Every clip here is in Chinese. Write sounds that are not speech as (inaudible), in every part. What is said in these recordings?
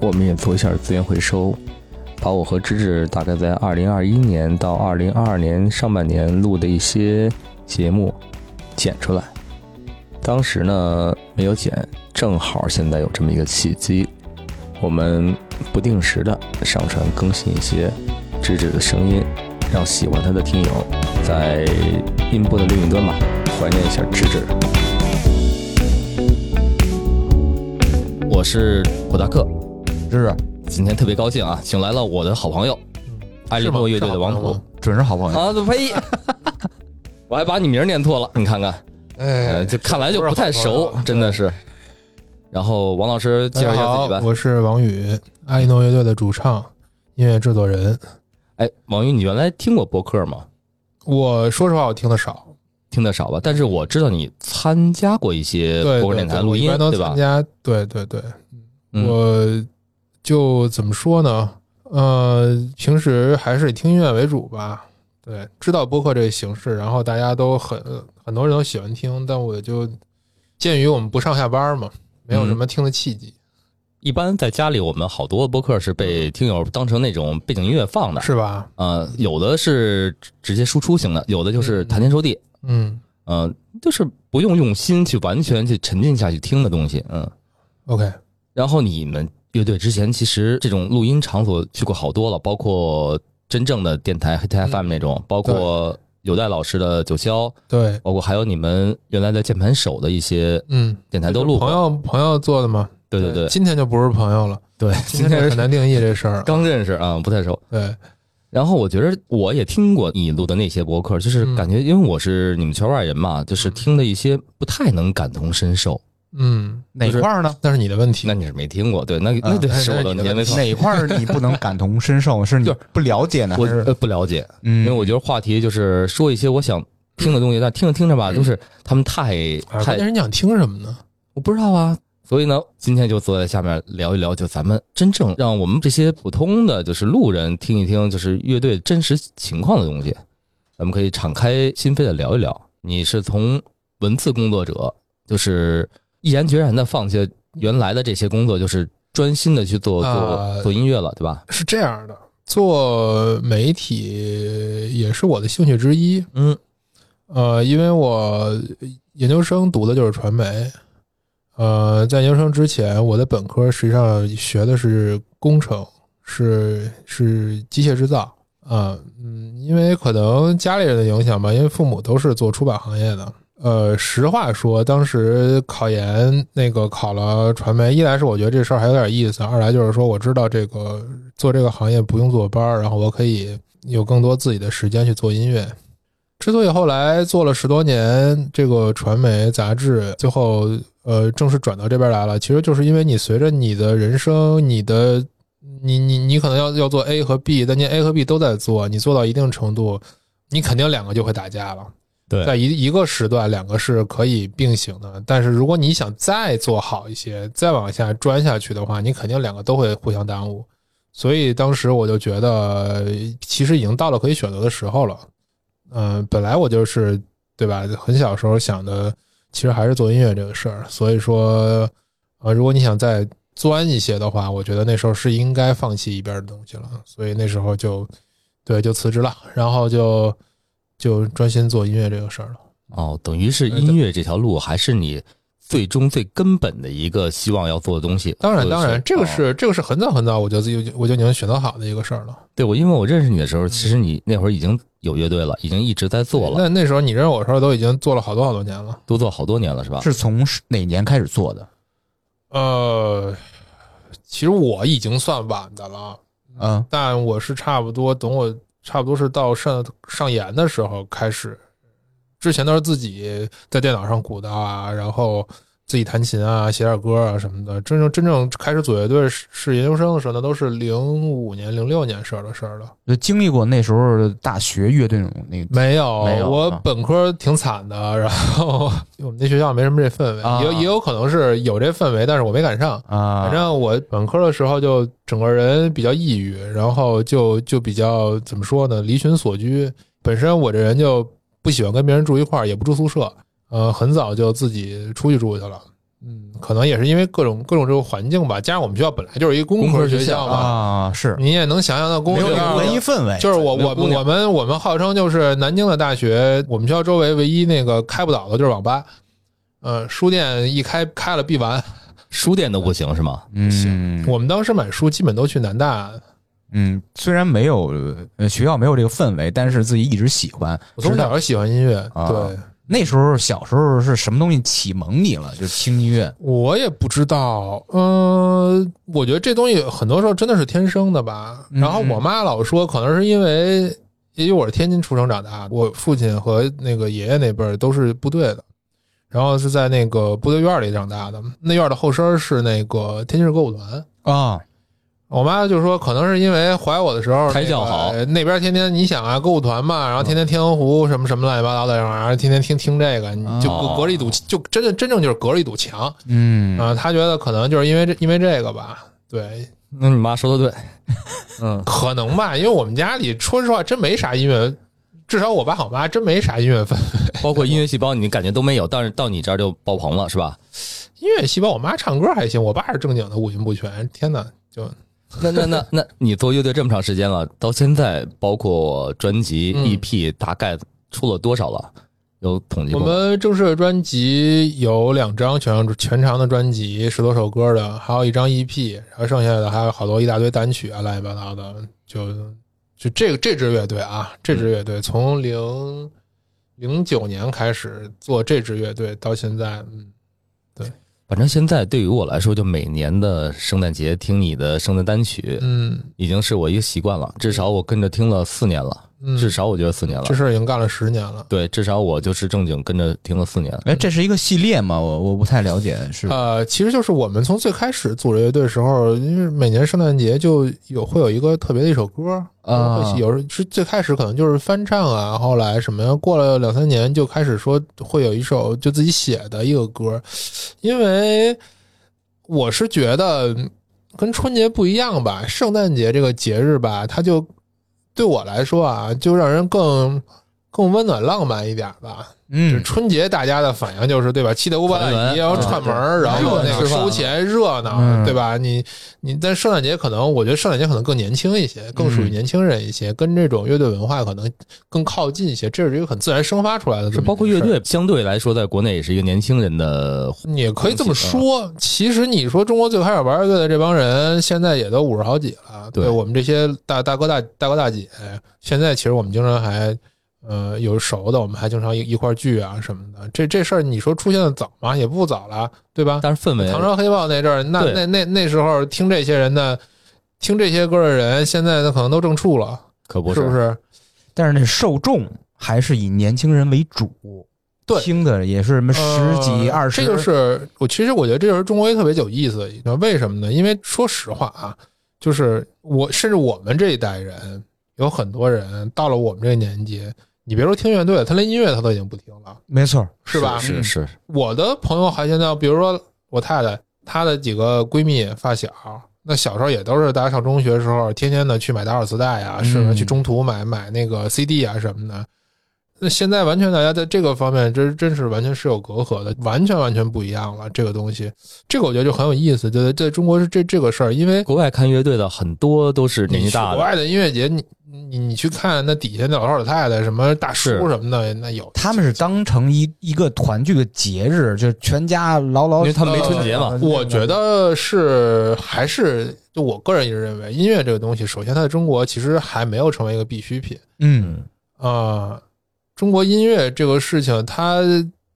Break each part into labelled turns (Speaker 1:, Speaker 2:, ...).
Speaker 1: 我们也做一下资源回收，把我和芝芝大概在二零二一年到二零二二年上半年录的一些节目剪出来。当时呢没有剪，正好现在有这么一个契机，我们不定时的上传更新一些芝芝的声音，让喜欢她的听友在音波的另一端吧怀念一下芝芝。我是普达克，
Speaker 2: 芝芝，
Speaker 1: 今天特别高兴啊，请来了我的好朋友，艾利诺乐队的王普
Speaker 2: 准是好朋友。
Speaker 1: 啊，呸！(laughs) 我还把你名儿念错了，你看看，呃，
Speaker 2: 哎，
Speaker 1: 就看来就不太熟，真的是。然后王老师介绍一下自己吧。
Speaker 3: 我是王宇，阿利诺乐队的主唱、音乐制作人。
Speaker 1: 哎，王宇，你原来听过播客吗？
Speaker 3: 我说实话，我听的少，
Speaker 1: 听得少吧？但是我知道你参加过一些播客电台录音
Speaker 3: 对
Speaker 1: 吧
Speaker 3: 参？加。对对对，
Speaker 1: 嗯
Speaker 3: 我就怎么说呢？呃，平时还是以听音乐为主吧。对，知道播客这个形式，然后大家都很很多人都喜欢听，但我就鉴于我们不上下班嘛，没有什么听的契机。
Speaker 1: 一般在家里，我们好多播客是被听友当成那种背景音乐放的，
Speaker 3: 是吧？
Speaker 1: 呃，有的是直接输出型的，有的就是谈天说地，
Speaker 3: 嗯
Speaker 1: 嗯、就是不用用心去完全去沉浸下去听的东西，嗯。
Speaker 3: ，OK，
Speaker 1: 然后你们乐队之前其实这种录音场所去过好多了，包括真正的电台黑台 FM 那种，包括有代老师的九霄，
Speaker 3: 对，
Speaker 1: 包括还有你们原来的键盘手的一些
Speaker 3: 嗯，
Speaker 1: 电台都录
Speaker 3: 朋。友朋友做的吗。
Speaker 1: 对对对
Speaker 3: 今天就不是朋友了，
Speaker 1: 对，
Speaker 3: 今天很难定义这事儿。
Speaker 1: 刚认识啊，不太熟。
Speaker 3: 对，
Speaker 1: 然后我觉得我也听过你录的那些博客，就是
Speaker 3: 嗯
Speaker 1: 感觉因为我是你们圈外人嘛，就是听的一些不太能感同身受。
Speaker 3: 嗯，
Speaker 2: 哪块儿呢？
Speaker 3: 那是你的问题。
Speaker 1: 那你是没听过，对，那那
Speaker 3: 啊那
Speaker 1: 得是我的
Speaker 3: 问题。
Speaker 2: 哪块儿你不能感同身受？是你不了解呢，
Speaker 1: 我
Speaker 2: 还是
Speaker 1: 呃不了解，
Speaker 2: 嗯，
Speaker 1: 因为我觉得话题就是说一些我想听的东西，但听着听着吧，都是他们太太
Speaker 3: 键是你想听什么呢？
Speaker 1: 我不知道啊。所以呢，今天就坐在下面聊一聊，就咱们真正让我们这些普通的就是路人听一听，就是乐队真实情况的东西。咱们可以敞开心扉的聊一聊。你是从文字工作者，就是毅然决然的放下原来的这些工作，就是专心的去做做
Speaker 3: 啊
Speaker 1: 做音乐了，对吧？
Speaker 3: 是这样的，做媒体也是我的兴趣之一。
Speaker 1: 嗯
Speaker 3: 呃，因为我研究生读的就是传媒，呃，在研究生之前，我的本科实际上学的是工程，是是机械制造。啊，嗯，因为可能家里人的影响吧，因为父母都是做出版行业的。呃，实话说，当时考研那个考了传媒，一来是我觉得这事儿还有点意思，二来就是说我知道这个做这个行业不用坐班儿，然后我可以有更多自己的时间去做音乐。之所以后来做了十多年这个传媒杂志，最后呃正式转到这边来了，其实就是因为你随着你的人生，你的你你你可能要要做 A 和 B，但你 A 和 B 都在做，你做到一定程度，你肯定两个就会打架了。
Speaker 1: 对
Speaker 3: 在一一个时段，两个是可以并行的。但是如果你想再做好一些，再往下钻下去的话，你肯定两个都会互相耽误。所以当时我就觉得，其实已经到了可以选择的时候了。嗯、本来我就是对吧？很小时候想的，其实还是做音乐这个事儿。所以说，呃，如果你想再钻一些的话，我觉得那时候是应该放弃一边的东西了。所以那时候就对就辞职了，然后就就专心做音乐这个事儿了。
Speaker 1: 哦，等于是音乐这条路还是你最终最根本的一个希望要做的东西。
Speaker 3: 当然，当然，这个
Speaker 1: 哦
Speaker 3: 是这个是很早很早我就自己我就已经选择好的一个事儿了。
Speaker 1: 对我，因为我认识你的时候，其实你那会儿已经有乐队了，已经一直在做了，
Speaker 3: 那那时候你认识我的时候，都已经做了好多好多年了。
Speaker 1: 都做好多年了，是吧？
Speaker 2: 是从哪年开始做的？
Speaker 3: 呃，其实我已经算晚的了，
Speaker 2: 嗯，
Speaker 3: 但我是差不多等我差不多是到上上研的时候开始，之前都是自己在电脑上鼓捣啊，然后自己弹琴啊，写点歌啊什么的。真正真正开始组乐队是是研究生的时候，那都是零五年、零六年事儿的事儿了。
Speaker 2: 就经历过那时候大学乐队那种那个
Speaker 3: 没有，
Speaker 2: 没有
Speaker 3: 我
Speaker 2: 啊
Speaker 3: 本科挺惨的，(laughs) 然后我们 (laughs) 那学校没什么这氛围，
Speaker 2: 啊
Speaker 3: 也也有可能是有这氛围，但是我没赶上。
Speaker 2: 啊，
Speaker 3: 反正我本科的时候就整个人比较抑郁，然后就就比较怎么说呢，离群索居。本身我这人就不喜欢跟别人住一块儿，也不住宿舍，呃，很早就自己出去住去了。嗯，可能也是因为各种各种这个环境吧，加上我们学校本来就是一个工科
Speaker 1: 学校
Speaker 3: 嘛，
Speaker 2: 啊是
Speaker 3: 你也能想象到工科学校
Speaker 2: 没有那个文艺氛围，
Speaker 3: 就是我我我们我们号称就是南京的大学，我们学校周围唯一那个开不倒的就是网吧，呃，书店一开开了必完。
Speaker 1: 书店都不行是吗？
Speaker 2: 嗯行
Speaker 3: 我们当时买书基本都去南大，
Speaker 2: 嗯，虽然没有呃学校没有这个氛围，但是自己一直喜欢。
Speaker 3: 我从小就喜欢音乐，
Speaker 2: 啊
Speaker 3: 对
Speaker 2: 那时候小时候是什么东西启蒙你了？就听音乐
Speaker 3: 我也不知道，嗯、我觉得这东西很多时候真的是天生的吧。
Speaker 2: 嗯
Speaker 3: 然后我妈老说，可能是因为因为我是天津出生长大的，我父亲和那个爷爷那辈儿都是部队的，然后是在那个部队院里长大的。那院的后身是那个天津市歌舞团。
Speaker 2: 啊，
Speaker 3: 我妈就说，可能是因为怀我的时候
Speaker 1: 胎教好
Speaker 3: 那边天天你想啊，歌舞团嘛，然后天天天鹅湖什么什么乱七八糟的玩意儿，天天听听这个，你就
Speaker 1: 隔
Speaker 3: 隔着一堵，就真的真正就是隔着一堵墙
Speaker 2: 嗯
Speaker 3: 啊。她觉得可能就是因为这因为这个吧，对，
Speaker 1: 那你妈说的对，嗯，
Speaker 3: 可能吧，因为我们家里说实话真没啥音乐，至少我爸我妈真没啥音乐氛围。
Speaker 1: 包括音乐细胞，你感觉都没有，但是到你这儿就爆棚了，是吧？
Speaker 3: 音乐细胞，我妈唱歌还行，我爸是正经的五音不全。天哪，就 (laughs)
Speaker 1: 那那那那 (laughs) 你做乐队这么长时间了，到现在包括专辑、
Speaker 3: 嗯
Speaker 1: EP，大概出了多少了？有统计
Speaker 3: 我？们正式的专辑有两张全长全长的专辑，十多首歌的，还有一张 EP，然后剩下的还有好多一大堆单曲啊，乱七八糟的。就就这个这支乐队啊，这支乐队从零零九年开始做这支乐队到现在，嗯，
Speaker 1: 反正现在对于我来说，就每年的圣诞节听你的圣诞单曲，
Speaker 3: 嗯
Speaker 1: 已经是我一个习惯了。至少我跟着听了四年了，
Speaker 3: 嗯，
Speaker 1: 至少我觉得四年了
Speaker 3: 这。事儿已经干了十年了。
Speaker 1: 对，至少我就是正经跟着听了四年了。
Speaker 2: 哎，这是一个系列吗？我我不太了解，是
Speaker 3: 呃，其实就是我们从最开始组织乐队的时候，因为每年圣诞节就有会有一个特别的一首歌
Speaker 2: 啊
Speaker 3: 有时候是最开始可能就是翻唱啊，后来什么呀，过了两三年就开始说会有一首就自己写的一个歌，因为我是觉得跟春节不一样吧，圣诞节这个节日吧，它就对我来说啊，就让人更更温暖浪漫一点吧。就是
Speaker 2: 嗯
Speaker 3: 春节大家的反应就是对吧？七大姑八大
Speaker 1: 团圆
Speaker 3: 姨，要串门儿，然后那个收钱热闹，
Speaker 2: 嗯
Speaker 3: 对吧？你你但圣诞节可能，我觉得圣诞节可能更年轻一些，更属于
Speaker 2: 嗯
Speaker 3: 年轻人一些，跟这种乐队文化可能更靠近一些。这是一个很自然生发出来的这
Speaker 1: 是
Speaker 3: 么一件事儿，
Speaker 1: 包括乐队，相对来说，在国内也是一个年轻人的
Speaker 3: 你也可以这么
Speaker 1: 啊
Speaker 3: 说。其实你说中国最开始玩乐队的这帮人，现在也都五十好几了。
Speaker 1: 对
Speaker 3: 我们这些大大哥大大哥大姐，现在其实我们经常还呃有熟的，我们还经常一一块聚啊什么的。这这事儿你说出现的早吗？也不早了，对吧？
Speaker 1: 但是氛围
Speaker 3: 唐朝黑豹那阵儿，那那那那时候听这些人的，听这些歌的人，现在呢可能都正处了，
Speaker 1: 可不
Speaker 3: 是不是？
Speaker 2: 但是那受众还是以年轻人为主，
Speaker 3: 对
Speaker 2: 听的也是什么十几、
Speaker 3: 呃
Speaker 2: 二十，
Speaker 3: 这就是我其实我觉得这就是中国一特别有意思的一个，为什么呢？因为说实话啊，就是我甚至我们这一代人，有很多人到了我们这个年纪，你别说听乐队，他连音乐他都已经不听了，
Speaker 2: 没错，
Speaker 3: 是吧？
Speaker 1: 是是，
Speaker 3: 我的朋友还现在，比如说我太太，她的几个闺蜜发小，那小时候也都是大家上中学的时候，天天的去买打火磁带啊，
Speaker 2: 嗯
Speaker 3: 是吧？去中途买买那个 CD 啊什么的。那现在完全大家在这个方面真真是完全是有隔阂的，完全完全不一样了。这个东西，这个我觉得就很有意思。对，在中国是这这个事儿，因为
Speaker 1: 国外看乐队的很多都是年纪大的，
Speaker 3: 国外的音乐节，你你你去看那底下那老头老太太，什么大叔什么的，那有
Speaker 2: 他们是当成一一个团聚的节日，就是全家牢牢，
Speaker 1: 因为他们没春节嘛
Speaker 2: 呃
Speaker 3: 我觉得是还是就我个人一直认为，音乐这个东西，首先它在中国其实还没有成为一个必需品
Speaker 2: 嗯
Speaker 3: 啊、中国音乐这个事情，它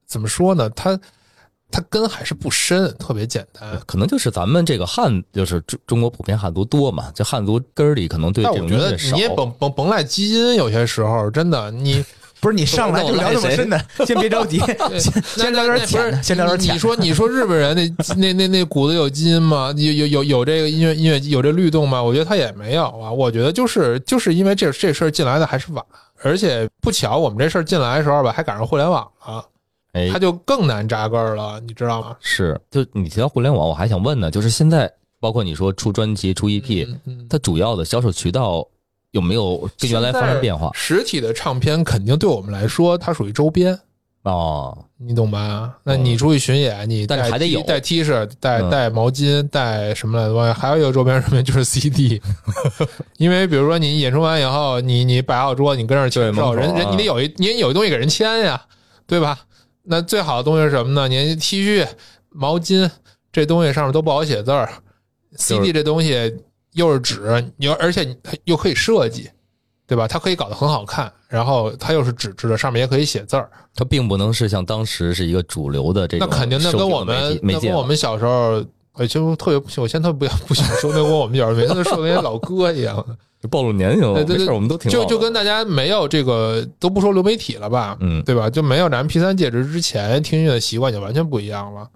Speaker 3: 怎么说呢？它它根还是不深，特别简单。
Speaker 1: 可能就是咱们这个汉，就是中中国普遍汉族多嘛，这汉族根儿里可能对这
Speaker 3: 但我觉得你。也甭甭甭赖基因，有些时候真的你 (laughs)
Speaker 2: 不是你上来就聊这么深的，(laughs) 先别着急，(laughs) 先先聊点浅的，先聊点浅。
Speaker 3: 你说你说日本人那那那那骨子有基因吗？有有有有这个音乐音乐有这律动吗？我觉得他也没有啊。我觉得就是就是因为这这事儿进来的还是晚，而且不巧我们这事儿进来的时候吧，还赶上互联网了，
Speaker 1: 哎。
Speaker 3: 它，就更难扎根儿了，你知道吗？
Speaker 1: 是，就你提到互联网，我还想问呢，就是现在包括你说出专辑、出 EP，、
Speaker 3: 嗯嗯。
Speaker 1: 它主要的销售渠道有没有跟原来发生变化？
Speaker 3: 实体的唱片肯定对我们来说，它属于周边，
Speaker 1: 哦，
Speaker 3: 你懂吧？那你出去巡演，你带
Speaker 1: 但还得有。
Speaker 3: 带 T 恤、带
Speaker 1: 嗯。
Speaker 3: 带毛巾、带什么来着？还有一个周边什么就是 CD，(laughs) 因为比如说你演出完以后，你你摆好桌，你跟那儿签人人
Speaker 1: 啊。
Speaker 3: 你得有一你得有一东西给人签呀，对吧？那最好的东西是什么呢？你 T 恤、毛巾这东西上面都不好写字儿，CD 这东西又是纸，你又而且又可以设计，对吧？它可以搞得很好看，然后它又是纸质的，上面也可以写字儿。
Speaker 1: 它并不能是像当时是一个主流的这种
Speaker 3: 那肯定，那跟我们那跟我们小时候，哎，就特别不行，我现在特别不不想说，那跟我们小时候每次都说那些老哥一样，(laughs)
Speaker 1: 就暴露年龄了，
Speaker 3: 对对对
Speaker 1: 我们都挺
Speaker 3: 就就跟大家没有这个都不说流媒体了吧，
Speaker 1: 嗯
Speaker 3: 对吧？就没有咱们 P 三介质之前听音乐的习惯就完全不一样了。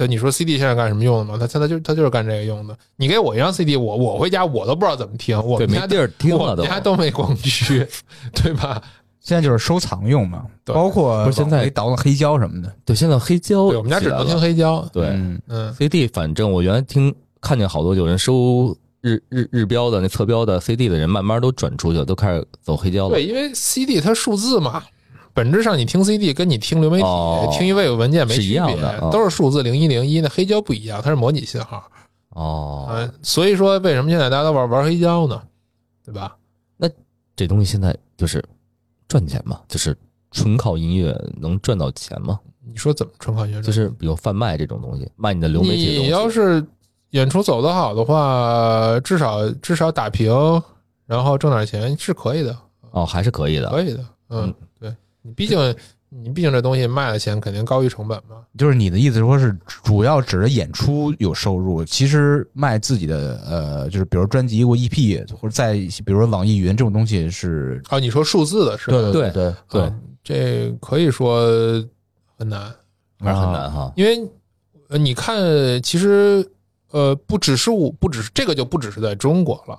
Speaker 3: 对，你说 CD 现在干什么用的吗？它它它就它就是干这个用的。你给我一张 CD，我我回家我都不知道怎么听，我们家
Speaker 1: 地儿听
Speaker 3: 我
Speaker 1: 了都。
Speaker 3: 们家都没光驱，对吧？
Speaker 2: 现在就是收藏用嘛，
Speaker 3: 对
Speaker 2: 包括
Speaker 1: 不是现在
Speaker 2: 倒腾黑胶什么的。
Speaker 1: 对，现在黑胶
Speaker 3: 对，我们家只能听黑胶。
Speaker 1: 对
Speaker 2: 嗯
Speaker 3: 嗯
Speaker 1: ，CD，反正我原来听看见好多有人收日日日标的那侧标的 CD 的人，慢慢都转出去了，都开始走黑胶了。
Speaker 3: 对，因为 CD 它数字嘛，本质上你听 CD 跟你听流媒体、
Speaker 1: 哦
Speaker 3: 听一 WAV 文件没
Speaker 1: 是一
Speaker 3: 区别，
Speaker 1: 样的哦
Speaker 3: 都是数字零一零一。那黑胶不一样，它是模拟信号。
Speaker 1: 哦，
Speaker 3: 嗯，所以说为什么现在大家都玩玩黑胶呢？对吧？
Speaker 1: 那这东西现在就是赚钱嘛，就是纯靠音乐能赚到钱吗？
Speaker 3: 你说怎么纯靠音乐
Speaker 1: 就是比如贩卖这种东西，卖你的流媒体的东
Speaker 3: 你。要是演出走得好的话，至少至少打平，然后挣点钱是可以的，
Speaker 1: 哦，还是可以的。
Speaker 3: 可以的。嗯你毕竟你毕竟这东西卖的钱肯定高于成本嘛。
Speaker 2: 就是你的意思说是主要指着演出有收入，其实卖自己的呃，就是比如专辑或 EP 或者在比如说网易云这种东西是，
Speaker 3: 啊，你说数字的是吧？
Speaker 2: 对
Speaker 1: 对
Speaker 2: 对
Speaker 1: 对
Speaker 3: 啊这可以说很难。
Speaker 1: 还是很难哈。
Speaker 3: 因为呃，你看，其实呃，不只是我，不只是这个，就不只是在中国了。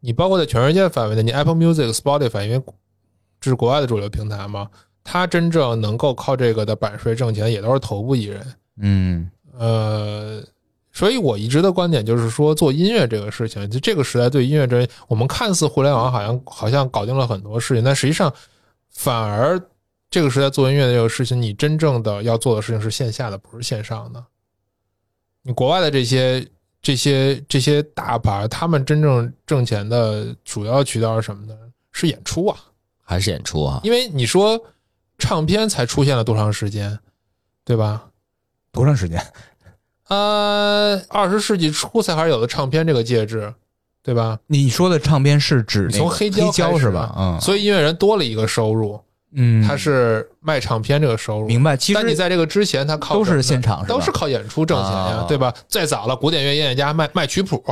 Speaker 3: 你包括在全世界范围内，你 Apple Music、Spotify，因为这是国外的主流平台嘛，他真正能够靠这个的版税挣钱，也都是头部艺人。
Speaker 2: 嗯
Speaker 3: 呃，所以我一直的观点就是说，做音乐这个事情，就这个时代对音乐这，我们看似互联网好像好像搞定了很多事情，但实际上反而这个时代做音乐的这个事情，你真正的要做的事情是线下的，不是线上的。你国外的这些这些这些大牌，他们真正挣钱的主要渠道是什么呢？是演出啊。
Speaker 1: 还是演出啊？
Speaker 3: 因为你说唱片才出现了多长时间，对吧？
Speaker 2: 多长时间？
Speaker 3: 呃，二十世纪初才开始有的唱片这个介质，对吧？
Speaker 2: 你说的唱片是指那个
Speaker 3: 从黑胶
Speaker 2: 黑胶是吧？嗯，
Speaker 3: 所以音乐人多了一个收入，
Speaker 2: 嗯，
Speaker 3: 他是卖唱片这个收入。
Speaker 2: 明白。其实
Speaker 3: 但你在这个之前，他靠
Speaker 2: 都是现场是
Speaker 3: 都是靠演出挣钱呀，
Speaker 1: 啊
Speaker 3: 对吧？再早了，古典乐音乐家卖卖曲谱，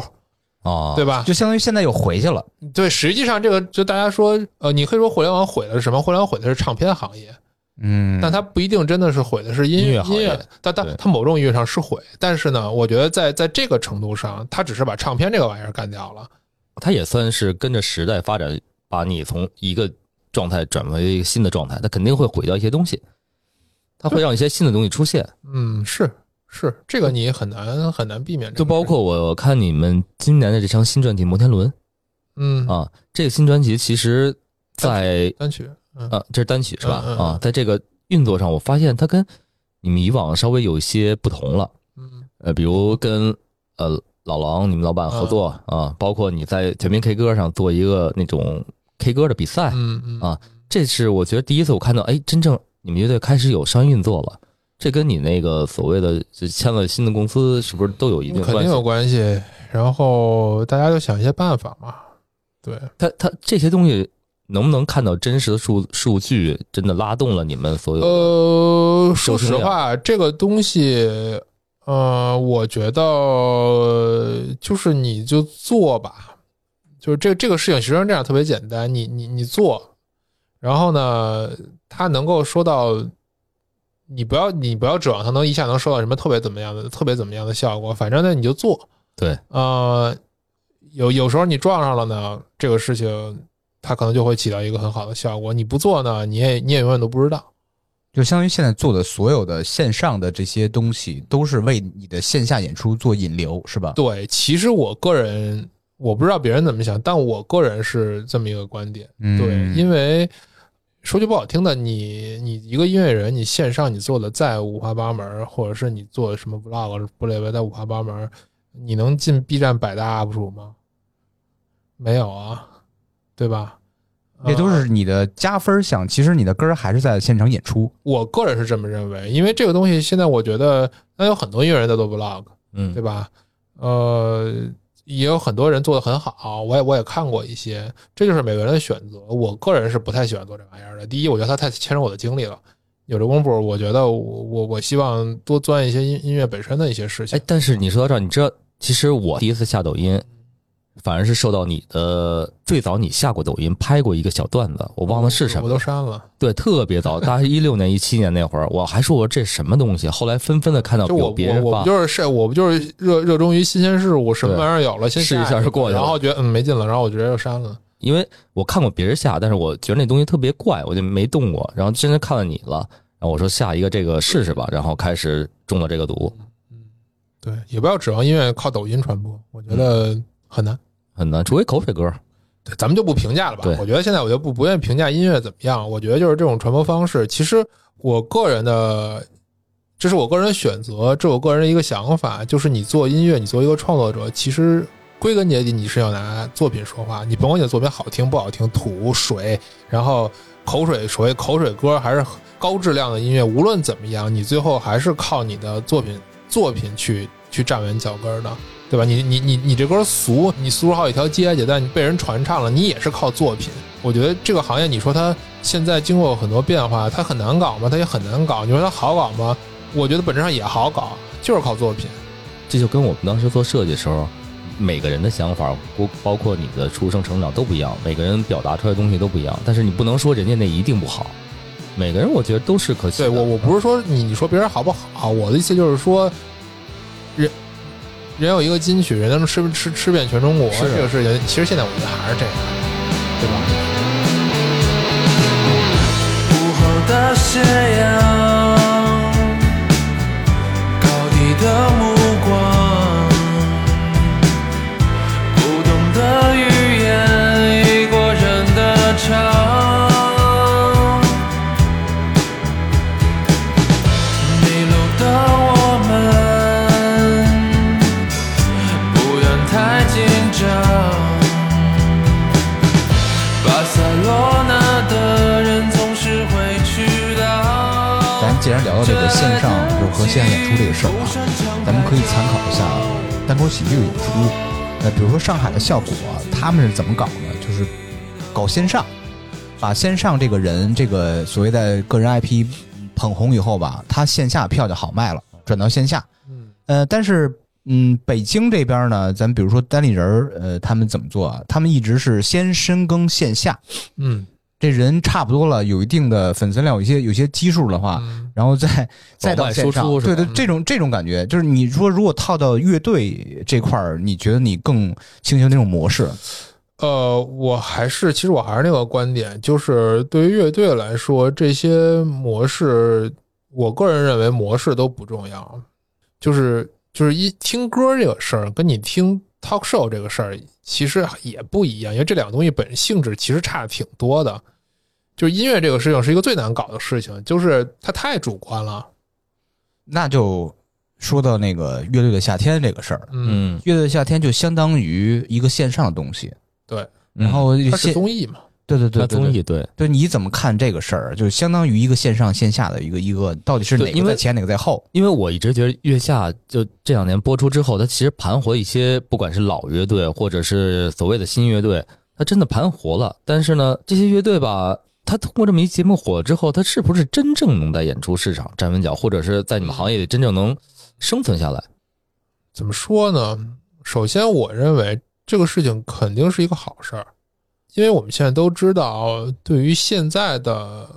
Speaker 1: 哦，
Speaker 3: 对吧？
Speaker 2: 就相当于现在又回去了。
Speaker 3: 对，实际上这个就大家说，呃，你可以说互联网毁的是什么？互联网毁的是唱片行业，
Speaker 2: 嗯，
Speaker 3: 但它不一定真的是毁的是音
Speaker 1: 音乐行业
Speaker 3: 音乐，但它它某种意义上是毁。但是呢，我觉得在在这个程度上，它只是把唱片这个玩意儿干掉了。
Speaker 1: 它也算是跟着时代发展，把你从一个状态转为一个新的状态，它肯定会毁掉一些东西，它会让一些新的东西出现。
Speaker 3: 嗯，是是，这个你很难很难避免。
Speaker 1: 就包括我看你们今年的这张新专辑《摩天轮
Speaker 3: 嗯》
Speaker 1: 啊，这个新专辑其实在
Speaker 3: 单曲，嗯
Speaker 1: 啊，这是单曲是吧？
Speaker 3: 嗯嗯嗯
Speaker 1: 啊，在这个运作上，我发现它跟你们以往稍微有一些不同了。
Speaker 3: 嗯
Speaker 1: 呃，比如跟呃老狼你们老板合作啊，包括你在全民 K 歌上做一个那种 K 歌的比赛，
Speaker 3: 嗯嗯
Speaker 1: 啊这是我觉得第一次我看到，哎，真正你们乐队开始有商业运作了。这跟你那个所谓的就签了新的公司，是不是都有一定关系？
Speaker 3: 肯定有关系。然后大家就想一些办法嘛。对，
Speaker 1: 他他这些东西能不能看到真实的数数据，真的拉动了你们所有？
Speaker 3: 呃，说实话，这个东西，呃，我觉得就是你就做吧，就是这这个事情实际上这样特别简单，你你你做，然后呢，他能够说到，你不要你不要指望它能一下能收到什么特别怎么样的特别怎么样的效果，反正呢你就做，
Speaker 1: 对，
Speaker 3: 呃，有有时候你撞上了呢，这个事情它可能就会起到一个很好的效果，你不做呢，你也你也永远都不知道。
Speaker 2: 就相当于现在做的所有的线上的这些东西，都是为你的线下演出做引流，是吧？
Speaker 3: 对，其实我个人我不知道别人怎么想，但我个人是这么一个观点。
Speaker 2: 嗯
Speaker 3: 对，因为说句不好听的，你你一个音乐人，你线上你做的再五花八门，或者是你做什么 vlog 不类的再五花八门，你能进 B 站百大 UP 主吗？没有啊，对吧？
Speaker 2: 这都
Speaker 3: 呃
Speaker 2: 是你的加分项。其实你的根儿还是在现场演出。
Speaker 3: 我个人是这么认为，因为这个东西现在我觉得，那有很多音乐人在做 vlog，
Speaker 1: 嗯
Speaker 3: 对，吧？呃，也有很多人做的很好，我也我也看过一些，这就是每个人的选择。我个人是不太喜欢做这玩意儿的。第一，我觉得它太牵扯我的精力了。有这功夫，我觉得我我我希望多钻一些音音乐本身的一些事情
Speaker 1: 哎。，但是你说到这儿，你知道，其实我第一次下抖音，反而是受到你的最早你下过抖音拍过一个小段子，我忘了是什么我
Speaker 3: 都删了。
Speaker 1: 对，特别早，大概一六年、(laughs) 一七年那会儿，我还说我这什么东西，后来纷纷的看到有别人发
Speaker 3: 我就是是我不就是热热衷于新鲜事物，什么玩意儿有了先
Speaker 1: 试一下
Speaker 3: 下
Speaker 1: 就过去了
Speaker 3: 然后觉得嗯没劲了，然后我直接就删了。
Speaker 1: 因为我看过别人下，但是我觉得那东西特别怪，我就没动过。然后真的看到你了，然后我说下一个这个试试吧，然后开始中了这个毒，
Speaker 3: 对，也不要指望音乐靠抖音传播，我觉得很难。
Speaker 1: 很难，除非口水歌。
Speaker 3: 对，咱们就不评价了吧。我觉得现在我就不不愿意评价音乐怎么样。我觉得就是这种传播方式，其实我个人的，这是我个人的选择，这是我个人的一个想法。就是你做音乐，你作为一个创作者，其实归根结底你是要拿作品说话。你甭管你的作品好听不好听，土水，然后口水，所谓口水歌还是高质量的音乐，无论怎么样，你最后还是靠你的作品作品去去站稳脚跟儿的。对吧？你你你你这歌俗，你俗出好几条街去，但你被人传唱了，你也是靠作品。我觉得这个行业，你说它现在经过很多变化，它很难搞吗？它也很难搞。你说它好搞吗？我觉得本质上也好搞，就是靠作品。
Speaker 1: 这就跟我们当时做设计的时候，每个人的想法，包包括你的出生成长都不一样，每个人表达出来的东西都不一样。但是你不能说人家那一定不好，每个人我觉得都是可行。
Speaker 3: 对我，我不是说你你说别人好不好，我的意思就是说，人人有一个金曲，人能吃吃吃遍全中国，这个事情，其实现在我觉得还是这样，对吧？
Speaker 4: 午后的斜阳，高低的
Speaker 2: 线上就是和线下演出这个事儿啊，咱们可以参考一下单口喜剧的演出。呃，比如说上海的效果，他们是怎么搞呢？就是搞线上，把线上这个人这个所谓的个人 IP 捧红以后吧，他线下票就好卖了，转到线下。
Speaker 3: 嗯，
Speaker 2: 呃，但是嗯，北京这边呢，咱比如说单立人儿，呃，他们怎么做啊？他们一直是先深耕线下，
Speaker 3: 嗯
Speaker 2: 这人差不多了，有一定的粉丝量，有一些有些基数的话，
Speaker 3: 嗯。
Speaker 2: 然后再再到线上对对，这种这种感觉，就是你说如果套到乐队这块儿，你觉得你更倾向那种模式？
Speaker 3: 呃，我还是其实我还是那个观点，就是对于乐队来说，这些模式，我个人认为模式都不重要，就是就是一听歌这个事儿，跟你听 talk show 这个事儿其实也不一样，因为这两个东西本身性质其实差的挺多的。就是音乐这个事情是一个最难搞的事情，就是它太主观了。
Speaker 2: 那就说到那个乐队的夏天这个事儿，
Speaker 3: 嗯，
Speaker 1: 嗯，
Speaker 2: 乐队的夏天就相当于一个线上的东西，
Speaker 3: 对，
Speaker 2: 然后
Speaker 3: 它是综艺嘛，
Speaker 2: 对对对
Speaker 1: 它
Speaker 2: 对对
Speaker 1: 综艺对，
Speaker 2: 对，你怎么看这个事儿？就相当于一个线上线下的一个一个，到底是哪个在前，哪个在后？
Speaker 1: 因为我一直觉得月下就这两年播出之后，它其实盘活一些，不管是老乐队或者是所谓的新乐队，它真的盘活了。但是呢，这些乐队吧，它通过这么一节目火之后，它是不是真正能在演出市场站稳脚，或者是在你们行业里真正能生存下来？
Speaker 3: 怎么说呢？首先，我认为这个事情肯定是一个好事儿。因为我们现在都知道，对于现在的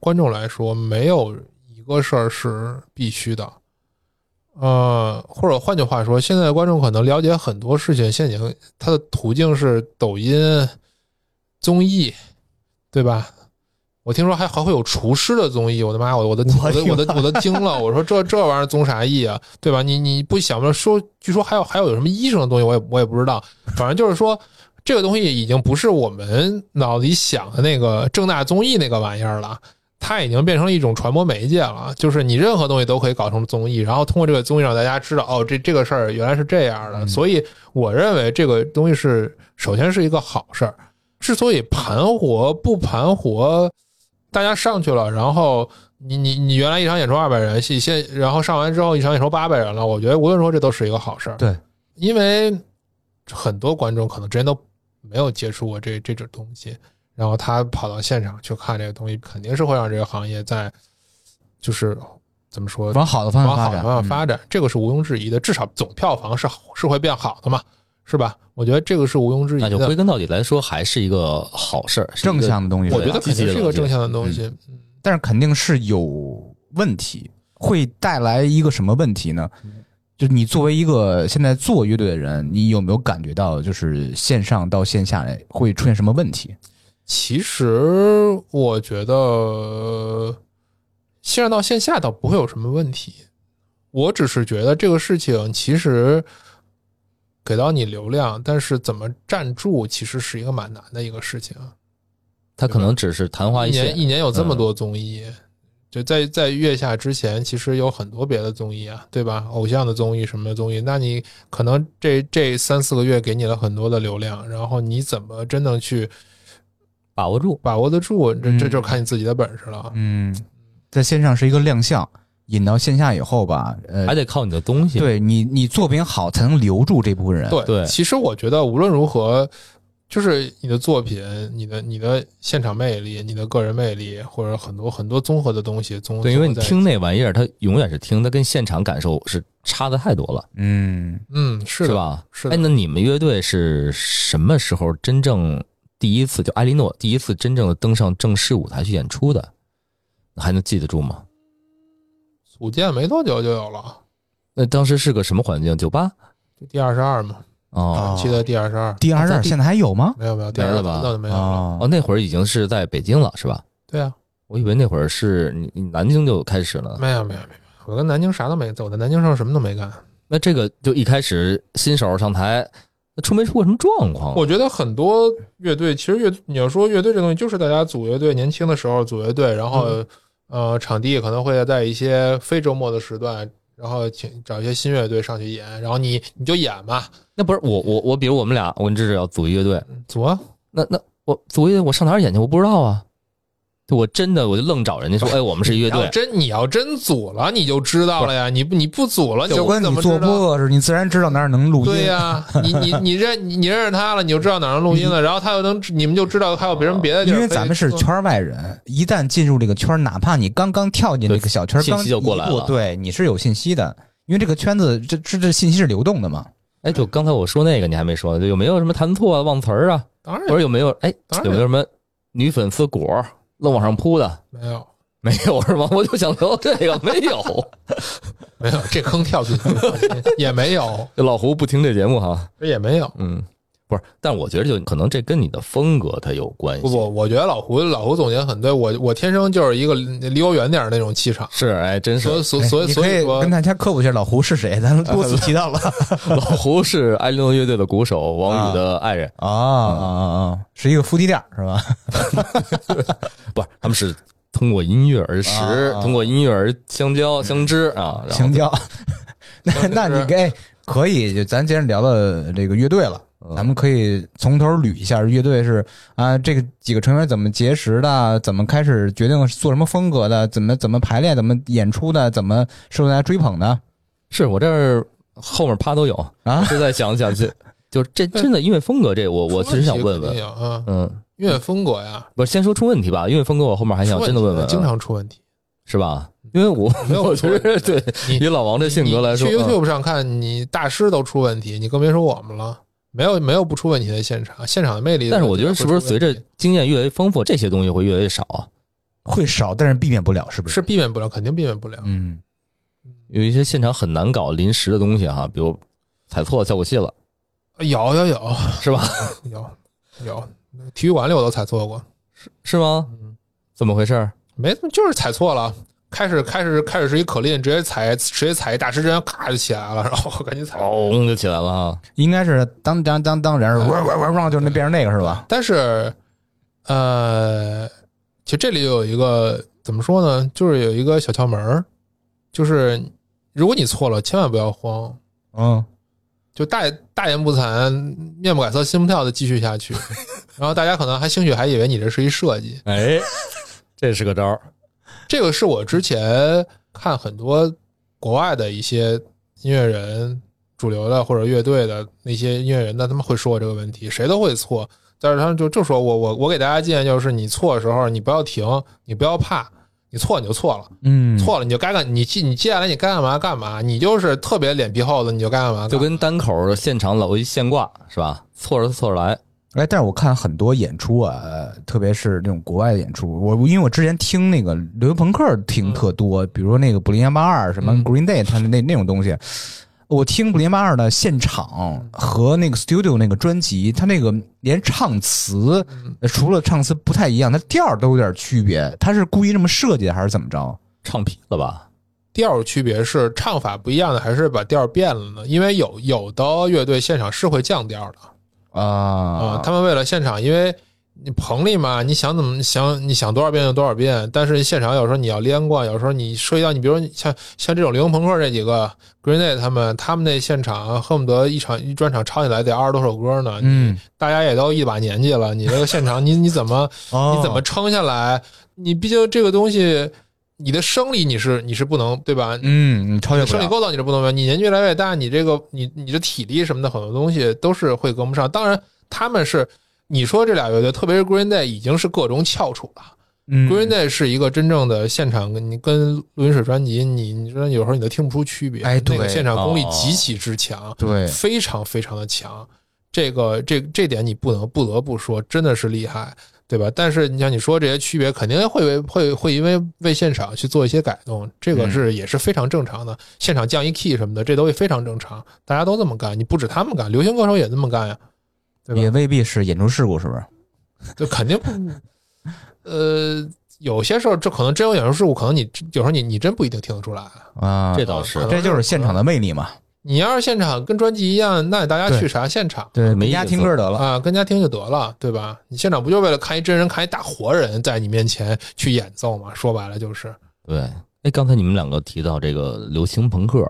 Speaker 3: 观众来说，没有一个事儿是必须的。呃，或者换句话说，现在的观众可能了解很多事情，现在已经它的途径是抖音、综艺，对吧？我听说还还会有厨师的综艺，我的妈呀，我我都我的我的我都惊了，我说这这玩意儿综啥艺啊，对吧？你你不想不说，据说还有还有有什么医生的东西，我也我也不知道，反正就是说这个东西已经不是我们脑子里想的那个正大综艺那个玩意儿了。它已经变成了一种传播媒介了，就是你任何东西都可以搞成综艺，然后通过这个综艺让大家知道，哦，这这个事儿原来是这样的。所以我认为这个东西是首先是一个好事儿。之所以盘活不盘活，大家上去了，然后你你你原来一场演出二百人，戏现然后上完之后一场演出八百人了，我觉得无论如何这都是一个好事儿。
Speaker 2: 对，
Speaker 3: 因为很多观众可能之前都没有接触过这这种东西。然后他跑到现场去看这个东西，肯定是会让这个行业在，就是怎么说，
Speaker 2: 往好的方向
Speaker 3: 往好的
Speaker 2: 发展。
Speaker 3: 方向发展，这个是毋庸置疑的。至少总票房是是会变好的嘛，是吧？我觉得这个是毋庸置疑
Speaker 1: 那就
Speaker 3: 的。
Speaker 1: 归根到底来说，还是一个好事
Speaker 2: 正向的东西
Speaker 3: 我觉得肯定是一个正向的东西。嗯
Speaker 2: 但是肯定是有问题，会带来一个什么问题呢？就是你作为一个现在做乐队的人，你有没有感觉到，就是线上到线下来会出现什么问题？
Speaker 3: 其实我觉得线上到线下倒不会有什么问题，我只是觉得这个事情其实给到你流量，但是怎么站住，其实是一个蛮难的一个事情。
Speaker 1: 他可能只是昙花一现
Speaker 3: 一年，有这么
Speaker 1: 嗯
Speaker 3: 多综艺，就在在月下之前，其实有很多别的综艺啊，对吧？偶像的综艺什么的综艺，那你可能这这三四个月给你了很多的流量，然后你怎么真正去
Speaker 1: 把握住。
Speaker 3: 把握得住，这
Speaker 2: 嗯
Speaker 3: 这就是看你自己的本事了。
Speaker 2: 嗯，在线上是一个亮相，引到线下以后吧，呃
Speaker 1: 还，得靠你的东西。，
Speaker 2: 对你你作品好才能留住这部分人。
Speaker 3: 对
Speaker 1: 对
Speaker 3: 其实我觉得无论如何，就是你的作品、你的你的现场魅力、你的个人魅力，或者很多很多综合的东西，综
Speaker 1: 对，因为你听那玩意儿，它永远是听，它跟现场感受是差的太多了，
Speaker 2: 嗯，
Speaker 3: 嗯是的？
Speaker 1: 是吧？
Speaker 3: 是的
Speaker 1: 哎，那你们乐队是什么时候真正第一次就艾莉诺第一次真正的登上正式舞台去演出的？还能记得住吗？
Speaker 3: 组建没多久就有了，
Speaker 1: 那当时是个什么环境？酒吧？
Speaker 3: 就第二十二嘛，
Speaker 1: 哦
Speaker 3: 记得第二十二。
Speaker 2: 第二
Speaker 1: 十
Speaker 2: 二现在还有吗？
Speaker 3: 没有没有，第二
Speaker 1: 没了吧
Speaker 3: 那就没有了。
Speaker 2: 哦
Speaker 1: 哦，那会儿已经是在北京了，是吧？
Speaker 3: 对啊，
Speaker 1: 我以为那会儿是你你南京就开始了。
Speaker 3: 没有没有没有，我跟南京啥都没做，我在南京上什么都没干。
Speaker 1: 那这个就一开始新手上台，那出没出过什么状况？
Speaker 3: 我觉得很多乐队，其实乐你要说乐队这东西，就是大家组乐队，年轻的时候组乐队，然后、
Speaker 1: 嗯
Speaker 3: 呃，场地可能会在一些非周末的时段，然后请找一些新乐队上去演，然后你你就演嘛，
Speaker 1: 那不是我我我，比如我们俩，我跟志志要组一乐队，
Speaker 3: 组啊，
Speaker 1: 那那我组一乐队，我上哪儿演去？我不知道啊。就我真的我就愣找人家说，(laughs) 哎，我们是一乐队。
Speaker 3: 真你要真组了，你就知道了呀。你不你不组了，
Speaker 2: 就跟你
Speaker 3: 怎么？
Speaker 2: 做播客似的，你自然知道哪儿能录音。
Speaker 3: 对呀、(laughs) 你你你认你你认识他了，你就知道哪儿能录音了，然后他又能，你们就知道还有别人别的地儿。
Speaker 2: 因为咱们是圈外人，一旦进入这个圈儿，哪怕你刚刚跳进这个小圈儿，
Speaker 1: 信息
Speaker 2: 刚
Speaker 1: 就过来了
Speaker 2: 对，你是有信息的，因为这个圈子这这这信息是流动的嘛。
Speaker 1: 哎，就刚才我说那个你还没说，就有没有什么弹错啊、忘词儿啊，
Speaker 3: 当然
Speaker 1: 或者有没有哎有没有什么女粉丝果愣往上扑的？
Speaker 3: 没有 (laughs)
Speaker 1: 没有是吗？我就想聊这个，没有。
Speaker 3: 没有这坑跳进去也没有，(laughs)
Speaker 1: 这老胡不听这节目哈，
Speaker 3: 这也没有。
Speaker 1: 嗯，不是，但我觉得就可能这跟你的风格它有关系。
Speaker 3: 不不，我觉得老胡老胡总结很对，我我天生就是一个离我远点儿那种气场，
Speaker 1: 是哎，真是
Speaker 3: 所所所以所以说
Speaker 2: 跟大家科普一下老胡是谁，咱多次提到了。(laughs)
Speaker 1: 老胡是艾莉诺乐队的鼓手王宇的爱人，
Speaker 2: 啊啊啊啊！是一个夫妻店是吧？(laughs)
Speaker 1: 不是，他们是通过音乐而识，
Speaker 2: 啊
Speaker 1: 通过音乐而相交相知啊。然后
Speaker 2: 香蕉。(laughs) 那那你该可以，就咱既然聊到这个乐队了，
Speaker 1: 嗯
Speaker 2: 咱们可以从头捋一下乐队是啊，这个几个成员怎么结识的，怎么开始决定做什么风格的，怎么怎么排练，怎么演出的，怎么受大家追捧的
Speaker 1: 是我这儿后面趴都有，
Speaker 2: 啊？
Speaker 1: 就在想想这，(laughs) 就这真的音乐风格这，我我其实想问问，嗯，
Speaker 3: 音乐风格呀，
Speaker 1: 不是先说出问题吧？音乐风格我后面还想真的问问啊，
Speaker 3: 经常出问题。
Speaker 1: 是吧？(laughs) 因为我
Speaker 3: 没有
Speaker 1: 我觉得对
Speaker 3: 你
Speaker 1: 以老王这性格来说，
Speaker 3: 去
Speaker 1: 嗯
Speaker 3: YouTube 上看，你大师都出问题，你更别说我们了。没有没有不出问题的现场，现场的魅力。
Speaker 1: 但是我觉得是不是随着经验越来越丰富，这些东西会越来越少啊？
Speaker 2: 会少，但是避免不了，是不
Speaker 3: 是是避免不了，肯定避免不了。
Speaker 2: 嗯，
Speaker 1: 有一些现场很难搞临时的东西哈，比如踩错效果器了，
Speaker 3: 有有有 (laughs)
Speaker 1: 是吧？
Speaker 3: 有有，体育馆里我都踩错过，
Speaker 1: 是吗？怎么回事？
Speaker 3: 没就是踩错了。开始开始开始是一可令，直接踩直接踩一大时针，咔就起来了，然后 (laughs) 赶紧踩。
Speaker 1: 嗡就起来了哈。
Speaker 2: 应该是当当当当，然后汪汪汪汪，就那变成那个是吧？
Speaker 3: 但是，呃，其实这里有一个怎么说呢？就是有一个小窍门儿，就是如果你错了，千万不要慌，
Speaker 2: 嗯，
Speaker 3: 就大大言不惭、面不改色心不跳的继续下去。然后大家可能还兴许还以为你这是一设计，
Speaker 1: 哎，这是个招儿。
Speaker 3: 这个是我之前看很多国外的一些音乐人、主流的或者乐队的那些音乐人呢，他们会说这个问题，谁都会错。但是他们就就说我我我给大家建议就是，你错的时候你不要停，你不要怕，你错你就错了，
Speaker 2: 嗯，
Speaker 3: 错了你就该干，你接你接下来你该干嘛干嘛，你就是特别脸皮厚的，你就该干嘛干嘛。
Speaker 1: 就跟单口现场老一现挂是吧？错着错着来。
Speaker 2: 哎，但是我看很多演出啊，呃特别是那种国外的演出，我因为我之前听那个流行朋克听特多，比如说那个布林幺八二什么
Speaker 3: 嗯
Speaker 2: Green Day，他的那那种东西，我听布林幺八二的现场和那个 Studio 那个专辑，他那个连唱词，呃除了唱词不太一样，他调儿都有点区别，他是故意这么设计的还是怎么着？
Speaker 1: 唱皮了吧？
Speaker 3: 调儿区别是唱法不一样的，还是把调儿变了呢？因为有有的乐队现场是会降调的。
Speaker 2: 啊
Speaker 3: 啊，他们为了现场，因为你棚里嘛，你想怎么想，你想多少遍就多少遍。但是现场有时候你要连贯，有时候你涉及到你，比如说像像这种流行朋克这几个 Green Day 他们，他们那现场恨不得一场一专场唱起来得二十多首歌呢。
Speaker 2: 嗯，
Speaker 3: 大家也都一把年纪了，你这个现场你你怎么
Speaker 2: 哦
Speaker 3: 你怎么撑下来？你毕竟这个东西，你的生理你是你是不能对吧？
Speaker 2: 嗯，你超越。
Speaker 3: 生理构造你是不能变，你年纪越来越大，你这个你你的体力什么的很多东西都是会跟不上。当然，他们是你说这俩乐队，特别是 Green Day 已经是各种翘楚了。
Speaker 2: 嗯
Speaker 3: Green Day 是一个真正的现场，你跟录音室专辑，你你说有时候你都听不出区别。
Speaker 2: 哎对
Speaker 3: 那个现场功力
Speaker 1: 哦
Speaker 3: 极其之强，
Speaker 2: 对，
Speaker 3: 非常非常的强。这个这这点你不能不得不说，真的是厉害，对吧？但是你像你说这些区别，肯定会为会会因为为现场去做一些改动，这个是也是非常正常的。现场降一 key 什么的，这都非常正常，大家都这么干。你不止他们干，流行歌手也这么干呀，对吧？
Speaker 2: 也未必是演出事故，是不是？
Speaker 3: 就肯定不，呃，有些时候这可能真有演出事故，可能你有时候你你真不一定听得出来。
Speaker 2: 啊，
Speaker 1: 这倒是
Speaker 2: 这就是现场的魅力嘛。
Speaker 3: 你要是现场跟专辑一样，那大家去啥现场？
Speaker 2: 对，
Speaker 1: 没
Speaker 2: 回家听歌得了。
Speaker 3: 啊，跟家听就得了，对吧？你现场不就为了看一真人，看一大活人在你面前去演奏吗？说白了就是，
Speaker 1: 对。哎，刚才你们两个提到这个流行朋克，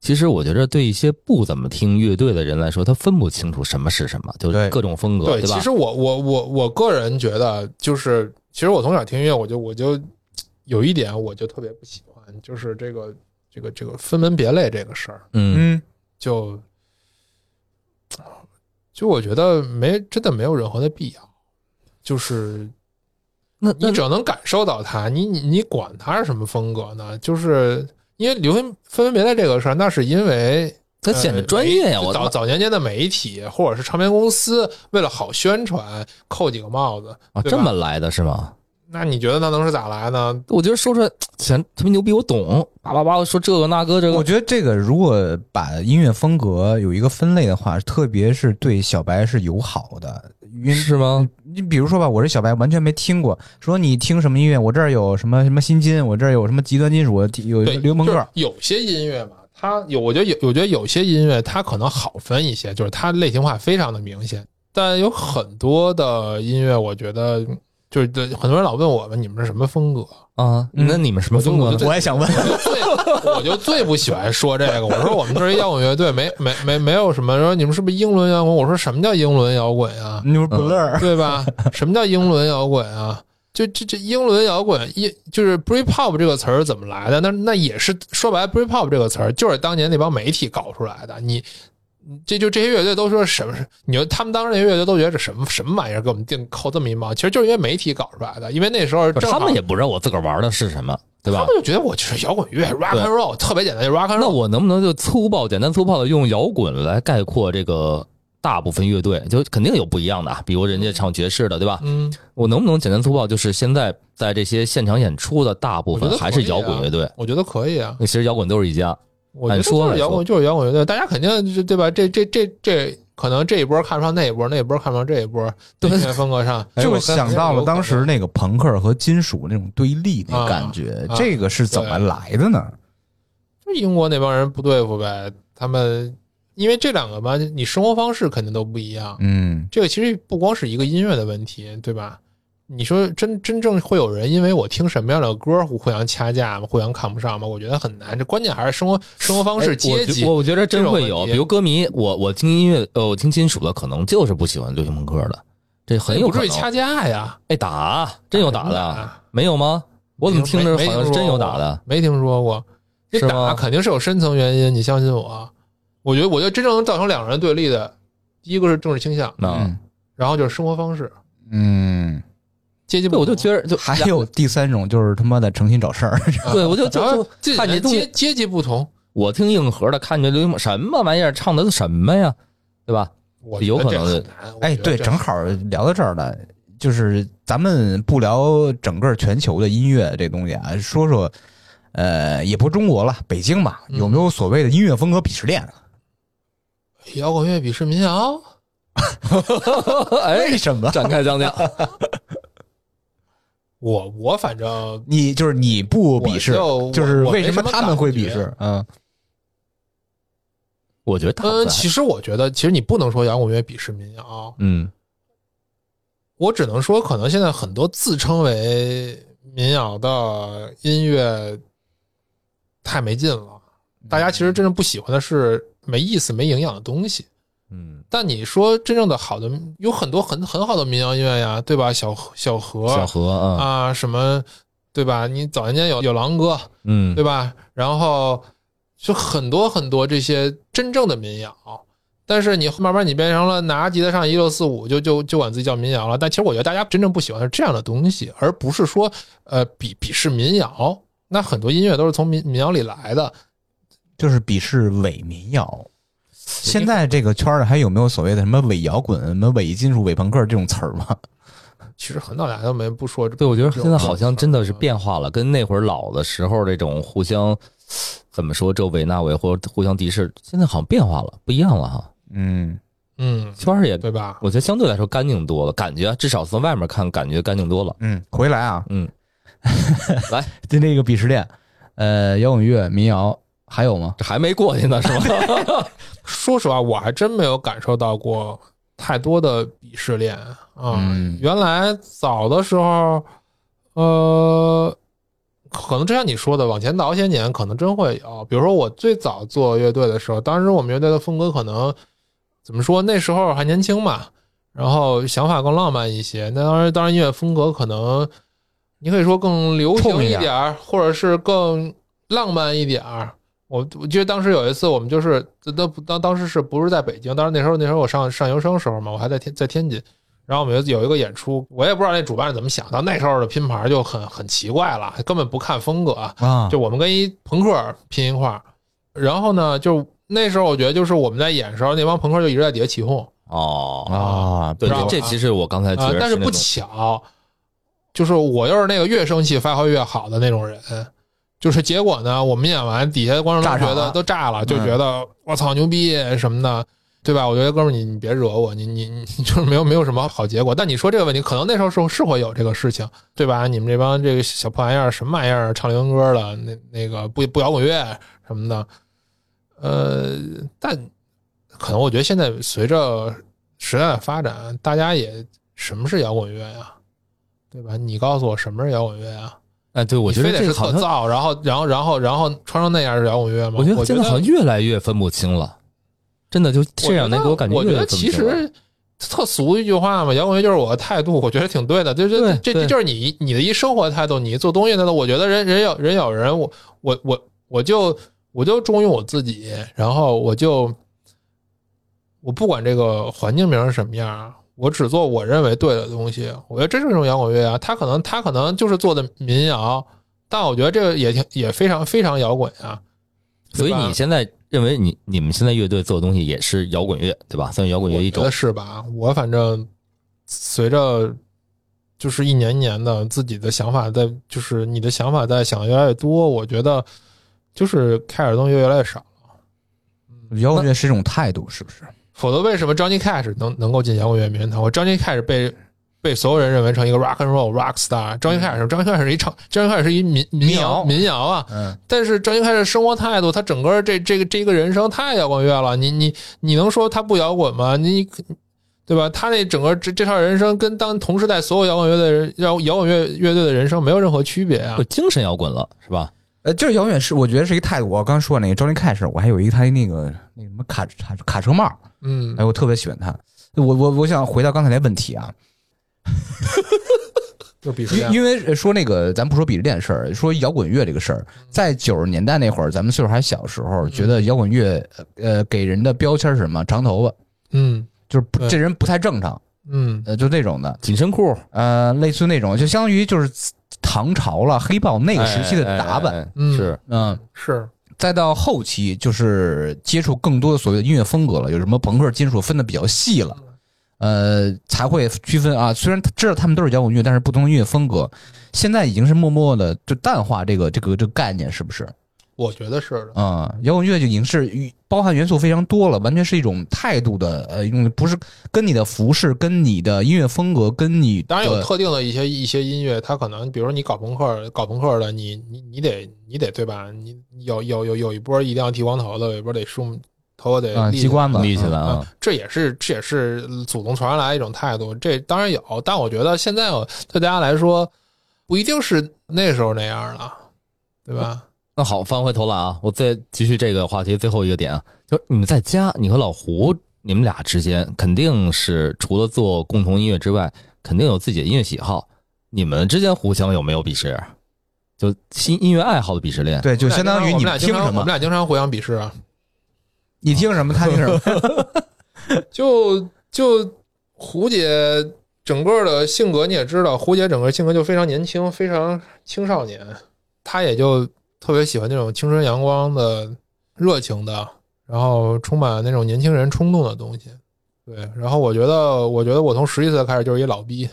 Speaker 1: 其实我觉得对一些不怎么听乐队的人来说，他分不清楚什么是什么，就
Speaker 2: 是
Speaker 1: 各种风格，
Speaker 3: 对。
Speaker 1: 吧
Speaker 3: 其？实我我我我个人觉得，就是其实我从小听音乐，我就我就有一点我就特别不喜欢，就是这个这个这个分门别类这个事儿，
Speaker 1: 嗯，
Speaker 2: 嗯，
Speaker 3: 就就我觉得没真的没有任何的必要，就是
Speaker 1: 那那
Speaker 3: 你只要能感受到它，你你你管它是什么风格呢？就是因为流行分门别类这个事儿，那是因为
Speaker 1: 他显得专业呀，
Speaker 3: 呃早
Speaker 1: 我操！
Speaker 3: 早年间的媒体或者是唱片公司为了好宣传，扣几个帽子
Speaker 1: 啊，这么来的是吗？
Speaker 3: 那你觉得那能是咋来呢？
Speaker 1: 我觉得说出来显特别牛逼，我懂，叭叭叭说这个那个这个，
Speaker 2: 我觉得这个如果把音乐风格有一个分类的话，特别是对小白是友好的。因
Speaker 1: 是吗？
Speaker 2: 你比如说吧，我是小白完全没听过，说你听什么音乐，我这儿有什么什么新金，我这儿有什么极端金属，有一
Speaker 3: 对，
Speaker 2: 个流行朋克
Speaker 3: 就是，有些音乐嘛，它有，我觉得有，我觉得有些音乐它可能好分一些，就是它类型化非常的明显。但有很多的音乐，我觉得就是对很多人老问我们，你们是什么风格？
Speaker 1: 啊，
Speaker 2: 嗯
Speaker 1: 那你们什么风格呢
Speaker 3: 我
Speaker 2: 也想问，
Speaker 3: 我就最我就最不喜欢说这个。我说我们这是摇滚乐队，没没没没有什么说你们是不是英伦摇滚？我说什么叫英伦摇滚啊？
Speaker 2: 你说 Blur，
Speaker 3: 对吧？什么叫英伦摇滚啊？就这这英伦摇滚，一就是 Britpop 这个词儿怎么来的？那那也是说白了，Britpop 这个词儿就是当年那帮媒体搞出来的。你这就这些乐队都说什么？你说他们当时那些乐队都觉得这什么什么玩意儿，给我们定扣这么一帽，其实就是因为媒体搞出来的。因为那时候
Speaker 1: 他们也不知道我自个儿玩的是什么，对吧
Speaker 3: 他们？就觉得我就是摇滚乐，rock and roll，特别简单，就 rock and
Speaker 1: 那
Speaker 3: roll。
Speaker 1: 那我能不能就粗暴、简单粗暴的用摇滚来概括这个大部分乐队就肯定有不一样的啊，比如人家唱爵士的，对吧？
Speaker 3: 嗯，
Speaker 1: 我能不能简单粗暴，就是现在在这些现场演出的大部分还是摇滚乐队？
Speaker 3: 我觉得可以啊。
Speaker 1: 那其实摇滚都是一家，
Speaker 3: 我就是摇滚，就是摇滚乐队，大家肯定是对吧？这这这这，可能这一波看不上那一波，那一波看不上这一波，
Speaker 1: 对
Speaker 3: 音乐风格上，
Speaker 2: 就想到了当时那个朋克和金属那种对立那
Speaker 3: 啊
Speaker 2: 感觉，
Speaker 3: 啊
Speaker 2: 这个是怎么来的呢？
Speaker 3: 就英国那帮人不对付呗，他们因为这两个吧，你生活方式肯定都不一样。
Speaker 2: 嗯，
Speaker 3: 这个其实不光是一个音乐的问题，对吧？你说真真正会有人因为我听什么样的歌互相掐架吗？互相看不上吗？我觉得很难。这关键还是生活生活方式、
Speaker 1: 哎
Speaker 3: 阶级。
Speaker 1: 我我觉得真会有，比如歌迷，我我听音乐，呃，我听金属的，可能就是不喜欢流行朋克的，这很有可能。
Speaker 3: 不至于掐架呀？
Speaker 1: 哎，打真有打的，
Speaker 3: 打
Speaker 1: 没有吗？我怎么听着好像是真有打的？？
Speaker 3: 没听说过。这打肯定是有深层原因，你相信我。我觉得，我觉得真正能造成两个人对立的，第一个是政治倾向，
Speaker 1: 那
Speaker 2: 嗯
Speaker 3: 然后就是生活方式、
Speaker 2: 嗯，
Speaker 1: 对，
Speaker 3: 阶级不同。
Speaker 1: 我就觉得就
Speaker 2: 还有第三种就是他妈的诚心找事儿，(laughs)
Speaker 3: 啊
Speaker 1: 对我就就看你
Speaker 3: 阶阶级不同，
Speaker 1: 我听硬核的，看着流行什么玩意儿，唱的是什么呀，对吧？
Speaker 3: 我
Speaker 1: 有可能。
Speaker 2: 哎，对，正好聊到这儿了，就是咱们不聊整个全球的音乐这东西啊，说说，呃，也不中国了，北京吧，
Speaker 3: 嗯
Speaker 2: 有没有所谓的音乐风格鄙视链？
Speaker 3: 摇滚乐鄙视民谣，(laughs)
Speaker 1: 哎，
Speaker 2: 为什么？
Speaker 1: 展开讲讲。(laughs)
Speaker 3: 我我反正
Speaker 2: 你就是你不鄙视，
Speaker 3: 就
Speaker 2: 就是为什么他们会鄙视？嗯
Speaker 1: 我觉得大部
Speaker 3: 呃，
Speaker 1: 分还
Speaker 3: 其实我觉得，其实你不能说摇滚乐鄙视民谣，
Speaker 1: 嗯
Speaker 3: 我只能说，可能现在很多自称为民谣的音乐太没劲了，大家其实真正不喜欢的是没意思、没营养的东西。
Speaker 1: 嗯，
Speaker 3: 但你说真正的好的，有很多很很好的民谣音乐呀，对吧？小小何
Speaker 1: 小何啊，
Speaker 3: 啊，什么对吧？你早年间有有狼哥，
Speaker 1: 嗯，
Speaker 3: 对吧？然后就很多很多这些真正的民谣，但是你慢慢你变成了拿吉他上一六四五就就就管自己叫民谣了。但其实我觉得大家真正不喜欢的是这样的东西，而不是说呃鄙鄙视民谣。那很多音乐都是从民民谣里来的，
Speaker 2: 就是鄙视伪民谣。现在这个圈儿里还有没有所谓的什么伪摇滚、什么伪金属、伪朋克这种词儿吗？(laughs)
Speaker 3: 其实很早以来都没不说。
Speaker 1: 对，我觉得现在好像真的是
Speaker 3: 嗯
Speaker 1: 变化了，跟那会儿老的时候这种互相怎么说这伪那伪或者互相敌视，现在好像变化了，不一样了哈。
Speaker 2: 嗯，
Speaker 3: 嗯，
Speaker 1: 圈儿也，
Speaker 3: 对吧？
Speaker 1: 我觉得相对来说干净多了，感觉至少从外面看，感觉干净多了。
Speaker 2: 嗯，回来啊，
Speaker 1: 嗯，来，
Speaker 2: 就那个鄙视链，呃，摇滚乐、民谣还有吗？
Speaker 1: 这还没过去呢，是吗？(laughs)
Speaker 3: 说实话，我还真没有感受到过太多的鄙视链啊。
Speaker 2: 嗯
Speaker 3: 原来早的时候，呃，可能就像你说的，往前倒些年，可能真会有。比如说我最早做乐队的时候，当时我们乐队的风格可能怎么说？那时候还年轻嘛，然后想法更浪漫一些。那当然，当然音乐风格可能你可以说更流行
Speaker 2: 一点
Speaker 3: 一点儿，或者是更浪漫一点儿。我我记得当时有一次，我们就是当当当时是不是在北京？当时那时候那时候我上上研究生时候嘛，我还在天在天津。然后我们有有一个演出，我也不知道那主办是怎么想的。那时候的拼盘就很很奇怪了，根本不看风格，
Speaker 2: 啊，
Speaker 3: 就我们跟一朋克拼一块儿。然后呢，就那时候我觉得就是我们在演的时候，那帮朋克就一直在底下起哄
Speaker 1: 哦，
Speaker 2: 啊，
Speaker 1: 对这其实我刚才觉
Speaker 3: 啊、但是不巧，就是我又是那个越生气发挥越好的那种人。就是结果呢，我们演完，底下的观众都觉得都炸了，就觉得我操牛逼什么的，对吧？我觉得哥们儿你你别惹我，你你你 (laughs) 就是没有没有什么好结果。但你说这个问题，可能那时候是是会有这个事情，对吧？你们这帮这个小破玩意儿，什么玩意儿唱流行歌的，那那个不不摇滚乐什么的，呃，但可能我觉得现在随着时代的发展，大家也什么是摇滚乐呀？对吧？你告诉我什么是摇滚乐呀？
Speaker 1: 哎，对我觉
Speaker 3: 非得
Speaker 1: 这个好像，
Speaker 3: 特燥，然后然后然后然后穿成那样是摇滚乐吗？
Speaker 1: 我觉
Speaker 3: 我
Speaker 1: 得现在好像越来越分不清了，真的就这两年给我感觉
Speaker 3: 我觉得
Speaker 1: 越来越分不
Speaker 3: 其
Speaker 1: 清了。
Speaker 3: 实特俗一句话嘛，摇滚乐就是我的态度，我觉得挺对的。就是这这就是你你的一生活态度，你做东西的态度。我觉得人人有人有人，我我我我就我就忠于我自己，然后我就我不管这个环境名是什么样，我只做我认为对的东西。我觉得这是一种摇滚乐啊，他可能他可能就是做的民谣，但我觉得这个也挺也非常非常摇滚啊。
Speaker 1: 所以你现在认为你你们现在乐队做的东西也是摇滚乐，对吧？算摇滚乐一种
Speaker 3: 我觉得。是吧？我反正随着就是一年一年的自己的想法在，就是你的想法在想的越来越多，我觉得就是开始东西越来越少。
Speaker 2: 摇滚乐是一种态度，是不是？
Speaker 3: 否则为什么 Johnny Cash 能能够进摇滚乐名人堂？我 Johnny Cash 被被所有人认为成一个 rock and roll rock star。Johnny Cash，Johnny Cash 是一唱，Johnny Cash 是一民民
Speaker 2: 民谣
Speaker 3: 谣民谣啊。
Speaker 2: 嗯，
Speaker 3: 但是 Johnny Cash 的生活态度，他整个这这个这个人生太摇滚乐了。你你你能说他不摇滚吗？你对吧？他那整个这这套人生跟当同时代所有摇滚乐的人摇摇滚乐乐队的人生没有任何区别啊
Speaker 1: 就。精神摇滚了，是吧？
Speaker 2: 呃，就是摇滚乐是我觉得是一个态度。我刚说那个 Johnny Cash，我还有一个他那个那个什么卡卡卡车帽，
Speaker 3: 嗯
Speaker 2: 哎，，我特别喜欢他。我我我想回到刚才那问题啊，(laughs)
Speaker 3: 就鄙视链。
Speaker 2: 因因为说那个，咱不说鄙视链的事儿，说摇滚乐这个事儿，在九十年代那会儿，咱们岁数还小时候，觉得摇滚乐呃给人的标签是什么？长头发，
Speaker 3: 嗯
Speaker 2: 就是这人不太正常，
Speaker 3: 嗯。
Speaker 2: 呃，就那种的，
Speaker 1: 紧身裤，
Speaker 2: 呃，类似那种，就相当于就是唐朝了黑豹那个时期的打扮，
Speaker 1: 哎哎哎
Speaker 3: 嗯。
Speaker 1: 是。
Speaker 2: 嗯。
Speaker 3: 是。
Speaker 2: 再到后期，就是接触更多的所谓的音乐风格了，有什么朋克、金属分的比较细了，呃，才会区分啊。虽然知道他们都是摇滚乐，但是不同的音乐风格，现在已经是默默的就淡化这个这个这个概念，是不是？
Speaker 3: 我觉得是的。
Speaker 2: 嗯，摇滚乐就已经是包含元素非常多了，完全是一种态度的，呃，一种不是跟你的服饰、跟你的音乐风格、跟你
Speaker 3: 当然有特定的一些一些音乐，它可能，比如说你搞朋克，搞朋克的，你你你得你得对吧？你有有有有一波一定要剃光头的，有一波得梳头发得立
Speaker 2: 啊机关子
Speaker 1: 立起来
Speaker 3: 啊
Speaker 1: 啊，，
Speaker 3: 这也是这也是祖宗传下来一种态度。这当然有，但我觉得现在对大家来说，不一定是那时候那样了，对吧？
Speaker 1: 那好，翻回头来啊，我再继续这个话题最后一个点啊，就是你们在家，你和老胡，你们俩之间肯定是除了做共同音乐之外，肯定有自己的音乐喜好。你们之间互相有没有鄙视？就新音乐爱好的鄙视链？
Speaker 2: 对，就相当于你
Speaker 3: 们俩经
Speaker 2: 听什么，
Speaker 3: 常我们俩经常互相鄙视啊。
Speaker 2: 你听什么，他听什么。(laughs)
Speaker 3: 就就胡姐整个的性格你也知道，胡姐整个性格就非常年轻，非常青少年，她也就特别喜欢那种青春阳光的、热情的，然后充满那种年轻人冲动的东西。对，然后我觉得，我觉得我从十几岁开始就是一老逼，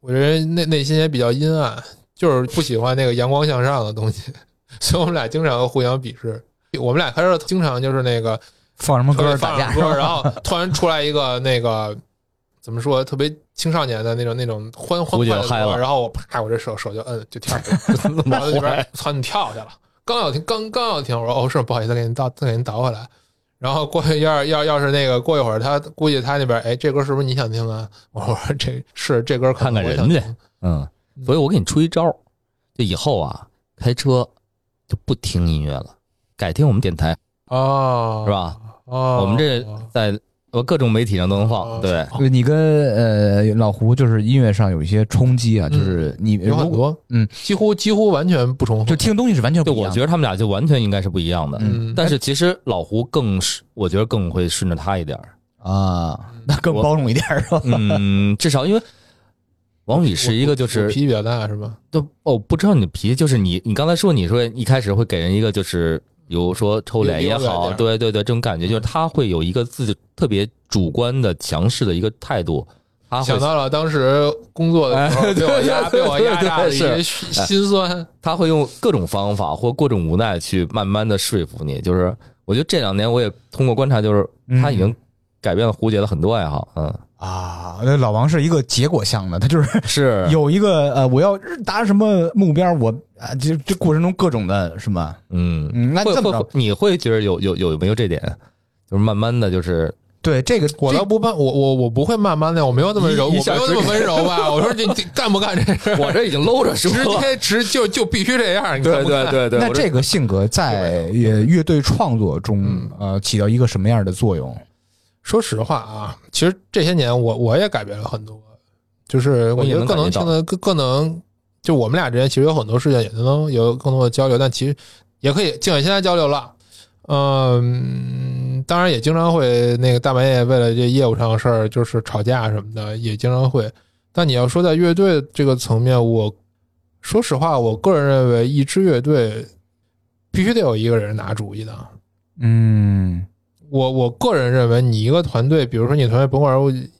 Speaker 3: 我这人内内心也比较阴暗，就是不喜欢那个阳光向上的东西，(laughs) 所以我们俩经常互相鄙视。我们俩开始经常就是那个
Speaker 2: 放什么歌
Speaker 3: 特别
Speaker 2: 儿打架
Speaker 3: 放歌，然后突然出来一个那个怎么说，特别青少年的那种那种欢欢快的歌然后我啪，我这手手就摁就跳下去 (laughs) 了，然后里边操你跳下去了，刚要听刚刚要听，我说哦是不好意思，给您倒再给您倒回来。然后过去要要要是那个过一会儿，他估计他那边哎，这歌是不是你想听啊？我说这是这歌
Speaker 1: 看看人家嗯，所以我给你出一招，就以后啊，开车就不听音乐了，改听我们电台，
Speaker 3: 哦，
Speaker 1: 是？吧？
Speaker 3: 哦，
Speaker 1: 我们这在呃各种媒体上都能放，
Speaker 3: 哦
Speaker 1: 对，
Speaker 2: 对你跟呃老胡就是音乐上有一些冲击啊，就是你
Speaker 3: 有很多，
Speaker 2: 嗯，
Speaker 3: 几乎几乎完全不重复，
Speaker 2: 就听东西是完全不
Speaker 1: 对，
Speaker 2: 一样的。
Speaker 1: 我觉得他们俩就完全应该是不一样的。
Speaker 3: 嗯，
Speaker 1: 但是其实老胡更是，我觉得更会顺着他一点儿。
Speaker 2: 啊，(laughs) 那更包容一点儿是吧？
Speaker 1: 嗯，至少因为王宇是一个就是
Speaker 3: 我脾气比较大是吧？
Speaker 1: 都哦，不知道你的脾气，就是你你刚才说你说一开始会给人一个就是比如说抽脸也好，对对对，这种感觉就是他会有一个自己特别主观的强势的一个态度，他会
Speaker 3: 想到了当时工作的时候
Speaker 1: 哎
Speaker 3: 被我压被我压榨的一些
Speaker 1: 对
Speaker 3: 心酸。
Speaker 1: 他会用各种方法或各种无奈去慢慢的说服你。就是我觉得这两年我也通过观察，就是他已经改变了胡杰的很多爱好，嗯，
Speaker 2: 啊，那老王是一个结果向的，他就是 (laughs)
Speaker 1: 是
Speaker 2: 有一个呃，我要达什么目标，我啊，这这过程中各种的是吧？
Speaker 1: 嗯，
Speaker 2: 嗯，那
Speaker 1: 会会
Speaker 2: 这么
Speaker 1: 你会觉得有有有没有这点？就是慢慢的就是
Speaker 2: 对这个
Speaker 3: 我倒不慢，我我我不会慢慢的，我没有那么柔，(laughs) 我没有那么温柔吧？(laughs) 我说你你干不干这事？
Speaker 1: 我这已经搂着说
Speaker 3: 直，接直就就必须这样，
Speaker 1: 对？对对对，
Speaker 2: 那这个性格在呃乐队创作中
Speaker 3: 嗯
Speaker 2: 呃起到一个什么样的作用？
Speaker 3: 说实话啊，其实这些年我我也改变了很多，就是我觉得更能听得更更能，就我们俩之间其实有很多事情也能有更多的交流，但其实也可以尽管现在交流了。嗯，当然也经常会那个大半夜为了这业务上的事儿，就是吵架什么的，也经常会。但你要说在乐队这个层面，我说实话，我个人认为一支乐队必须得有一个人拿主意的。
Speaker 2: 嗯
Speaker 3: 我我个人认为，你一个团队，比如说你团队甭管是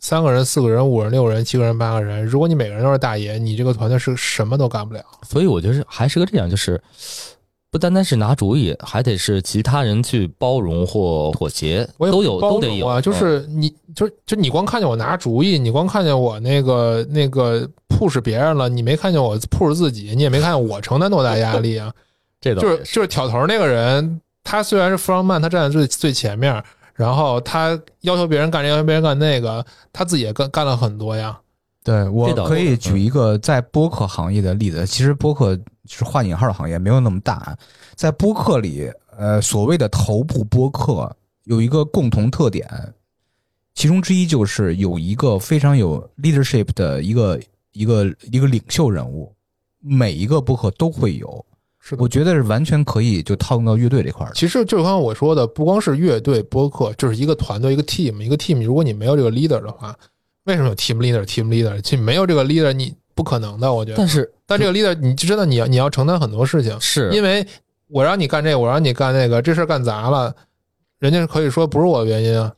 Speaker 3: 三个人、四个人、五人、六人、七个人、八个人，如果你每个人都是大爷，你这个团队是什么都干不了。
Speaker 1: 所以我觉得还是个这样，就是不单单是拿主意，还得是其他人去包容或妥协，
Speaker 3: 我也
Speaker 1: 都有
Speaker 3: 包
Speaker 1: 都得有
Speaker 3: 容啊，就是你就就你光看见我拿主意，你光看见我那个那个 push 别人了，你没看见我 push 自己，你也没看见我承担多大压力啊。(laughs)
Speaker 1: 这倒
Speaker 3: 就是就是挑头那个人，他虽然是 front man，他站在最最前面，然后他要求别人干这，要求别人干那个，他自己也干干了很多呀。
Speaker 2: 对我可以举一个在播客行业的例子。其实播客是画引号的行业，没有那么大。在播客里，呃，所谓的头部播客有一个共同特点，其中之一就是有一个非常有 leadership 的一个一个一个领袖人物，每一个播客都会有。
Speaker 3: 是的
Speaker 2: 我觉得是完全可以就套用到乐队这块儿。
Speaker 3: 其实就刚刚我说的，不光是乐队播客，就是一个团队，一个 team，一个 team。如果你没有这个 leader 的话，为什么有 team leader？team leader，其实没有这个 leader，你不可能的。我觉得，
Speaker 1: 但是
Speaker 3: 但这个 leader，你真的你要你要承担很多事情，
Speaker 1: 是
Speaker 3: 因为我让你干这个，我让你干那个，这事儿干砸了，人家可以说不是我的原因啊。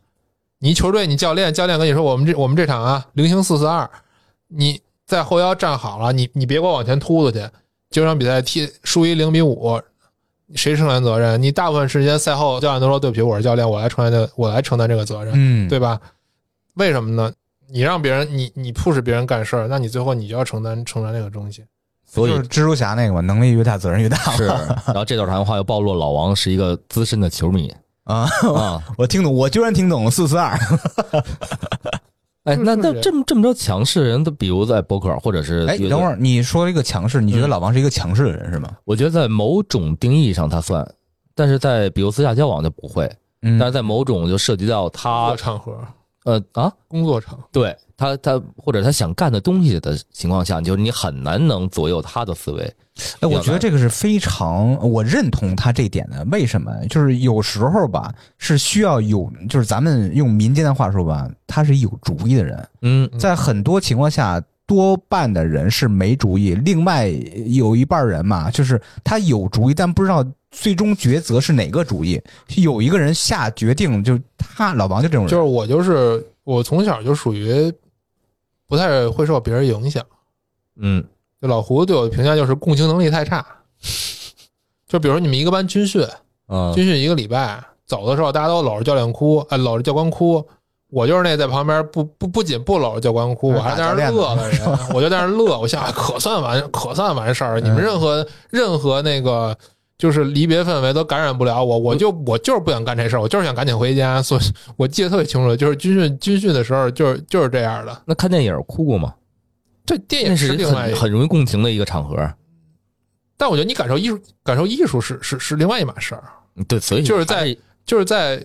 Speaker 3: 你球队，你教练，教练跟你说，我们这我们这场啊，零星四四二，你在后腰站好了，你你别给我往前突出去，这场比赛踢输一零比五，谁承担责任？你大部分时间赛后教练都说对不起，我是教练，我来承担这我来承担这个责任，
Speaker 2: 嗯，
Speaker 3: 对吧？为什么呢？你让别人你你 push 别人干事儿，那你最后你就要承担承担这个东西。
Speaker 1: 所以
Speaker 2: 就是蜘蛛侠那个嘛，能力越大，责任越大。
Speaker 1: 是，(laughs) 然后这段谈话又暴露老王是一个资深的球迷
Speaker 2: 啊，
Speaker 1: 啊。(laughs)
Speaker 2: 我听懂，我居然听懂了四四二。(laughs)
Speaker 1: 哎，那那这么这么多强势的人，都比如在博客或者是
Speaker 2: 哎，等会儿你说一个强势，你觉得
Speaker 1: 嗯。
Speaker 2: 老王是一个强势的人是吗？
Speaker 1: 我觉得在某种定义上他算，但是在比如私下交往就不会，
Speaker 2: 嗯。
Speaker 1: 但是在某种就涉及到他
Speaker 3: 场合，
Speaker 1: 呃啊，
Speaker 3: 工作场。
Speaker 1: 对他他或者他想干的东西的情况下，就是你很难能左右他的思维。
Speaker 2: 哎，我觉得这个是非常，我认同他这一点的。为什么？就是有时候吧，是需要有，就是咱们用民间的话说吧，他是有主意的人。
Speaker 1: 嗯，
Speaker 2: 在很多情况下，多半的人是没主意，另外有一半人嘛，就是他有主意，但不知道最终抉择是哪个主意。有一个人下决定，就他老王就这种人，
Speaker 3: 就是我就是我从小就属于不太会受别人影响。
Speaker 1: 嗯
Speaker 3: 就老胡对我的评价就是共情能力太差。(laughs) 就比如说你们一个班军训，
Speaker 1: 啊
Speaker 3: 军训一个礼拜，走的时候大家都搂着教练哭，哎，搂着教官哭。我就是那在旁边不不不仅不搂着教官哭，我还在那儿乐的人，(laughs) 我就在那儿乐。我想哎可算完可算完事儿，你们任何任何那个就是离别氛围都感染不了我，我就我就是不想干这事儿，我就是想赶紧回家。所以我记得特别清楚，就是军训军训的时候，就是就是这样的。
Speaker 1: 那看电影哭过吗？
Speaker 3: 这电影
Speaker 1: 是
Speaker 3: 另外一个，
Speaker 1: 很很容易共情的一个场合。
Speaker 3: 但我觉得你感受艺术，感受艺术是是是另外一码事儿。
Speaker 1: 对，所以
Speaker 3: 就是在就是在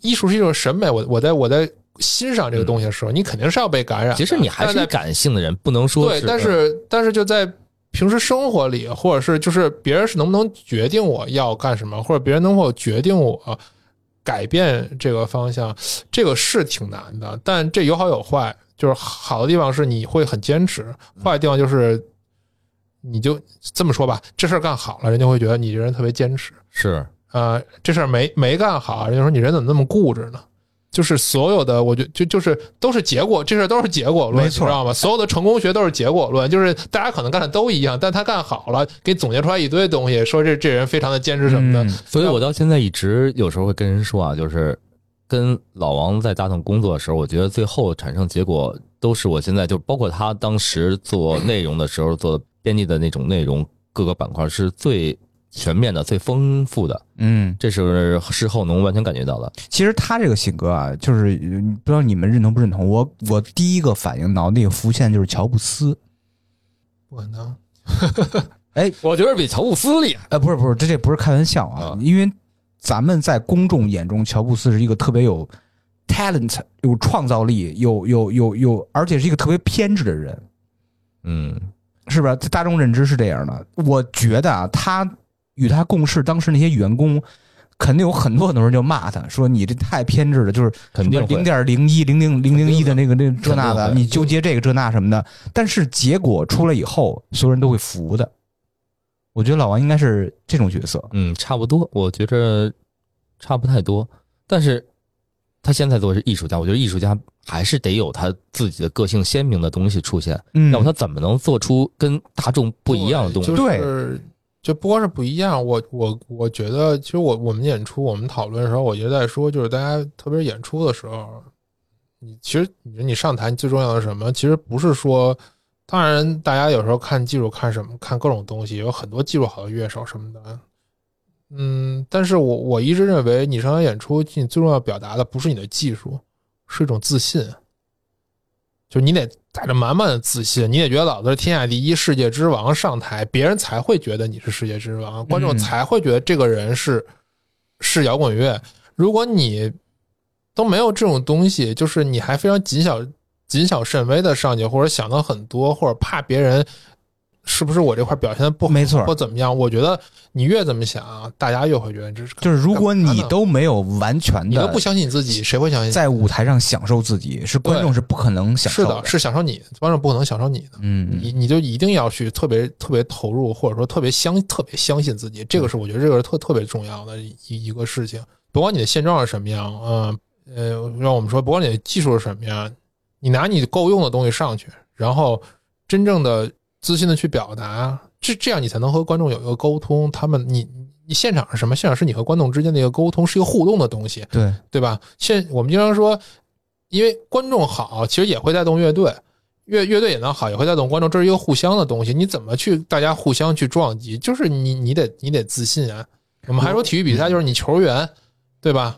Speaker 3: 艺术是一种审美，我我在我在欣赏这个东西的时候，你肯定是要被感染的。
Speaker 1: 其实你还是感性的人，不能说
Speaker 3: 对，但是但是就在平时生活里，或者是就是别人是能不能决定我要干什么，或者别人能否决定我改变这个方向，这个是挺难的。但这有好有坏，就是好的地方是你会很坚持，坏的地方就是。你就这么说吧，这事儿干好了，人家会觉得你这人特别坚持。
Speaker 1: 是
Speaker 3: 呃，这事儿没没干好，人家说你人怎么那么固执呢？就是所有的，我觉就就是都是结果，这事儿都是结果论，
Speaker 2: 没错
Speaker 3: 你知道吗？所有的成功学都是结果论，就是大家可能干的都一样，但他干好了，给总结出来一堆东西，说这这人非常的坚持什么的。
Speaker 2: 嗯
Speaker 1: 所以我到现在一直有时候会跟人说啊，就是跟老王在大同工作的时候，我觉得最后产生结果都是我现在就包括他当时做内容的时候做编辑的那种内容，各个板块是最全面的、最丰富的，
Speaker 2: 嗯，
Speaker 1: 这是事后能完全感觉到的。
Speaker 2: 其实他这个性格啊，就是呃不知道你们认同不认同。我我第一个反应脑子里浮现就是乔布斯，
Speaker 3: 不可能，(laughs)
Speaker 2: 哎，
Speaker 1: 我觉得比乔布斯厉害。
Speaker 2: 呃，不是不是，这这不是开玩笑啊，
Speaker 1: 啊
Speaker 2: 因为咱们在公众眼中，乔布斯是一个特别有 talent、有创造力、有有有有，而且是一个特别偏执的人，
Speaker 1: 嗯，
Speaker 2: 是不是？大众认知是这样的。我觉得啊，他与他共事当时那些员工。肯定有很多很多人就骂他说你这太偏执了，就是
Speaker 1: 肯定。
Speaker 2: 零点零一、零零零零一的那个那个这那的，你纠结这个这那什么的。但是结果出来以后，所有人都会服的。我觉得老王应该是这种角色。
Speaker 1: 嗯，差不多。我觉着差不太多。但是他现在做的是艺术家，我觉得艺术家还是得有他自己的个性鲜明的东西出现，
Speaker 2: 嗯
Speaker 1: 要不他怎么能做出跟大众不一样的东西？
Speaker 3: 就是就不光是不一样，我我我觉得，其实我我们演出，我们讨论的时候，我一直在说，就是大家特别是演出的时候，你其实你你上台，最重要的什么？其实不是说，当然大家有时候看技术，看什么，看各种东西，有很多技术好的乐手什么的。嗯，但是我我一直认为，你上台演出，你最重要表达的不是你的技术，是一种自信。就你得带着满满的自信，你也觉得老子是天下第一、世界之王上台，别人才会觉得你是世界之王，观众
Speaker 2: 嗯
Speaker 3: 才会觉得这个人是是摇滚乐。如果你都没有这种东西，就是你还非常谨小谨小慎微的上去，或者想的很多，或者怕别人是不是我这块表现的不好，
Speaker 2: 没错
Speaker 3: 或怎么样？我觉得你越怎么想，大家越会觉得这是
Speaker 2: 就是如果你都没有完全的
Speaker 3: 你都不相信你自己，谁会相信？
Speaker 2: 在舞台上享受自己，是观众是不可能享受
Speaker 3: 是的，是享受你，观众不可能享受你的。
Speaker 2: 嗯
Speaker 3: 你你就一定要去特别特别投入，或者说特别相特别相信自己，这个是我觉得这个是特特别重要的一一个事情。不管你的现状是什么样，嗯呃，让我们说，不管你的技术是什么样，你拿你够用的东西上去，然后真正的自信的去表达，这这样你才能和观众有一个沟通。他们你你现场是什么？现场是你和观众之间的一个沟通，是一个互动的东西。
Speaker 2: 对，
Speaker 3: 对吧？现我们经常说，因为观众好，其实也会带动乐队，乐乐队也能好，也会带动观众，这是一个互相的东西。你怎么去大家互相去撞击？就是你你得你得自信啊。我们还说体育比赛，就是你球员，对吧？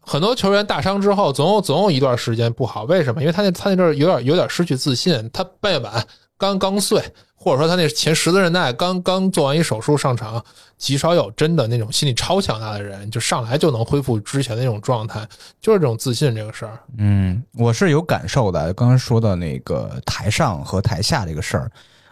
Speaker 3: 很多球员大伤之后，总有总有一段时间不好，为什么？因为他那他那阵儿有点有点失去自信，他半月板刚刚碎，或者说他那前十字韧带刚刚做完一手术上场，极少有真的那种心理超强大的人，就上来就能恢复之前的那种状态，就是这种自信这个事儿。
Speaker 2: 嗯，我是有感受的。刚刚说到那个台上和台下这个事儿，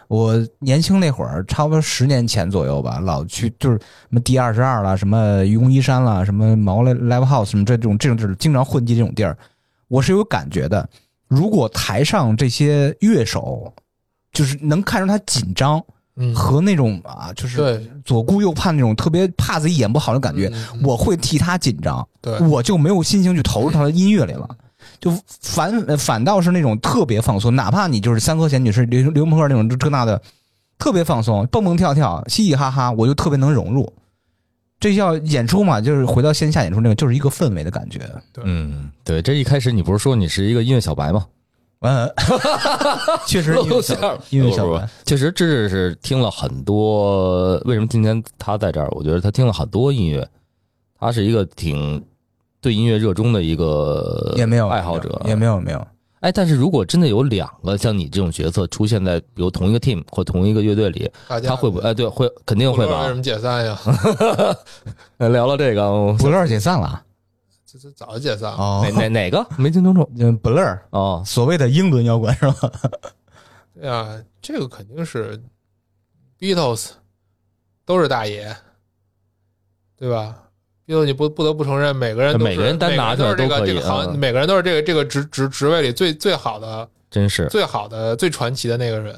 Speaker 2: 我年轻那会儿，差不多十年前左右吧，老去就是什么 D 二十二啦，什么愚公移山啦，什么毛 Live House 什么这种这种就是，经常混迹这种地儿，我是有感觉的。如果台上这些乐手，就是能看出他紧张
Speaker 3: 嗯，
Speaker 2: 和那种啊，就是
Speaker 3: 对，
Speaker 2: 左顾右盼那种特别怕自己演不好的感觉，
Speaker 3: 嗯
Speaker 2: 我会替他紧张。
Speaker 3: 对，
Speaker 2: 我就没有心情去投入他的音乐里了，就反呃反倒是那种特别放松，哪怕你就是三和弦女士、刘刘鹏赫那种这那的，特别放松，蹦蹦跳跳，嘻嘻哈哈，我就特别能融入。这叫演出嘛，就是回到线下演出那个，就是一个氛围的感觉。
Speaker 1: 嗯，对，这一开始你不是说你是一个音乐小白吗？
Speaker 2: 嗯，(laughs) 确实音乐小音乐小
Speaker 1: 不不
Speaker 2: 白，
Speaker 1: 确实芝芝是听了很多。为什么今天他在这儿？我觉得他听了很多音乐，他是一个挺对音乐热衷的一个
Speaker 2: 也没有
Speaker 1: 爱好者，
Speaker 2: 也没有没有。
Speaker 1: 哎，但是如果真的有两个像你这种角色出现在比如同一个 team 或同一个乐队里，
Speaker 3: 大家
Speaker 1: 他会不会？哎，对，会，肯定会吧
Speaker 3: 为什。么解散呀？
Speaker 1: 来 (laughs) 聊聊这个，哦
Speaker 2: 不乐解散了
Speaker 3: 这这早就解散了。
Speaker 2: 哦
Speaker 1: 哪哪哪个 (laughs) 没听清楚？
Speaker 2: 嗯，不乐
Speaker 1: 哦，
Speaker 2: 所谓的英伦摇滚是吧？
Speaker 3: 对啊，这个肯定是 Beatles 都是大爷，对吧？Beatles 你不不得不承认，每个人都是
Speaker 1: 每个人单拿出来
Speaker 3: 每个人都是
Speaker 1: 都可以
Speaker 3: 这个这个行，
Speaker 1: 嗯
Speaker 3: 每个人都是这个这个职职职位里最最好的、
Speaker 1: 真是。
Speaker 3: 最好的、最传奇的那个人。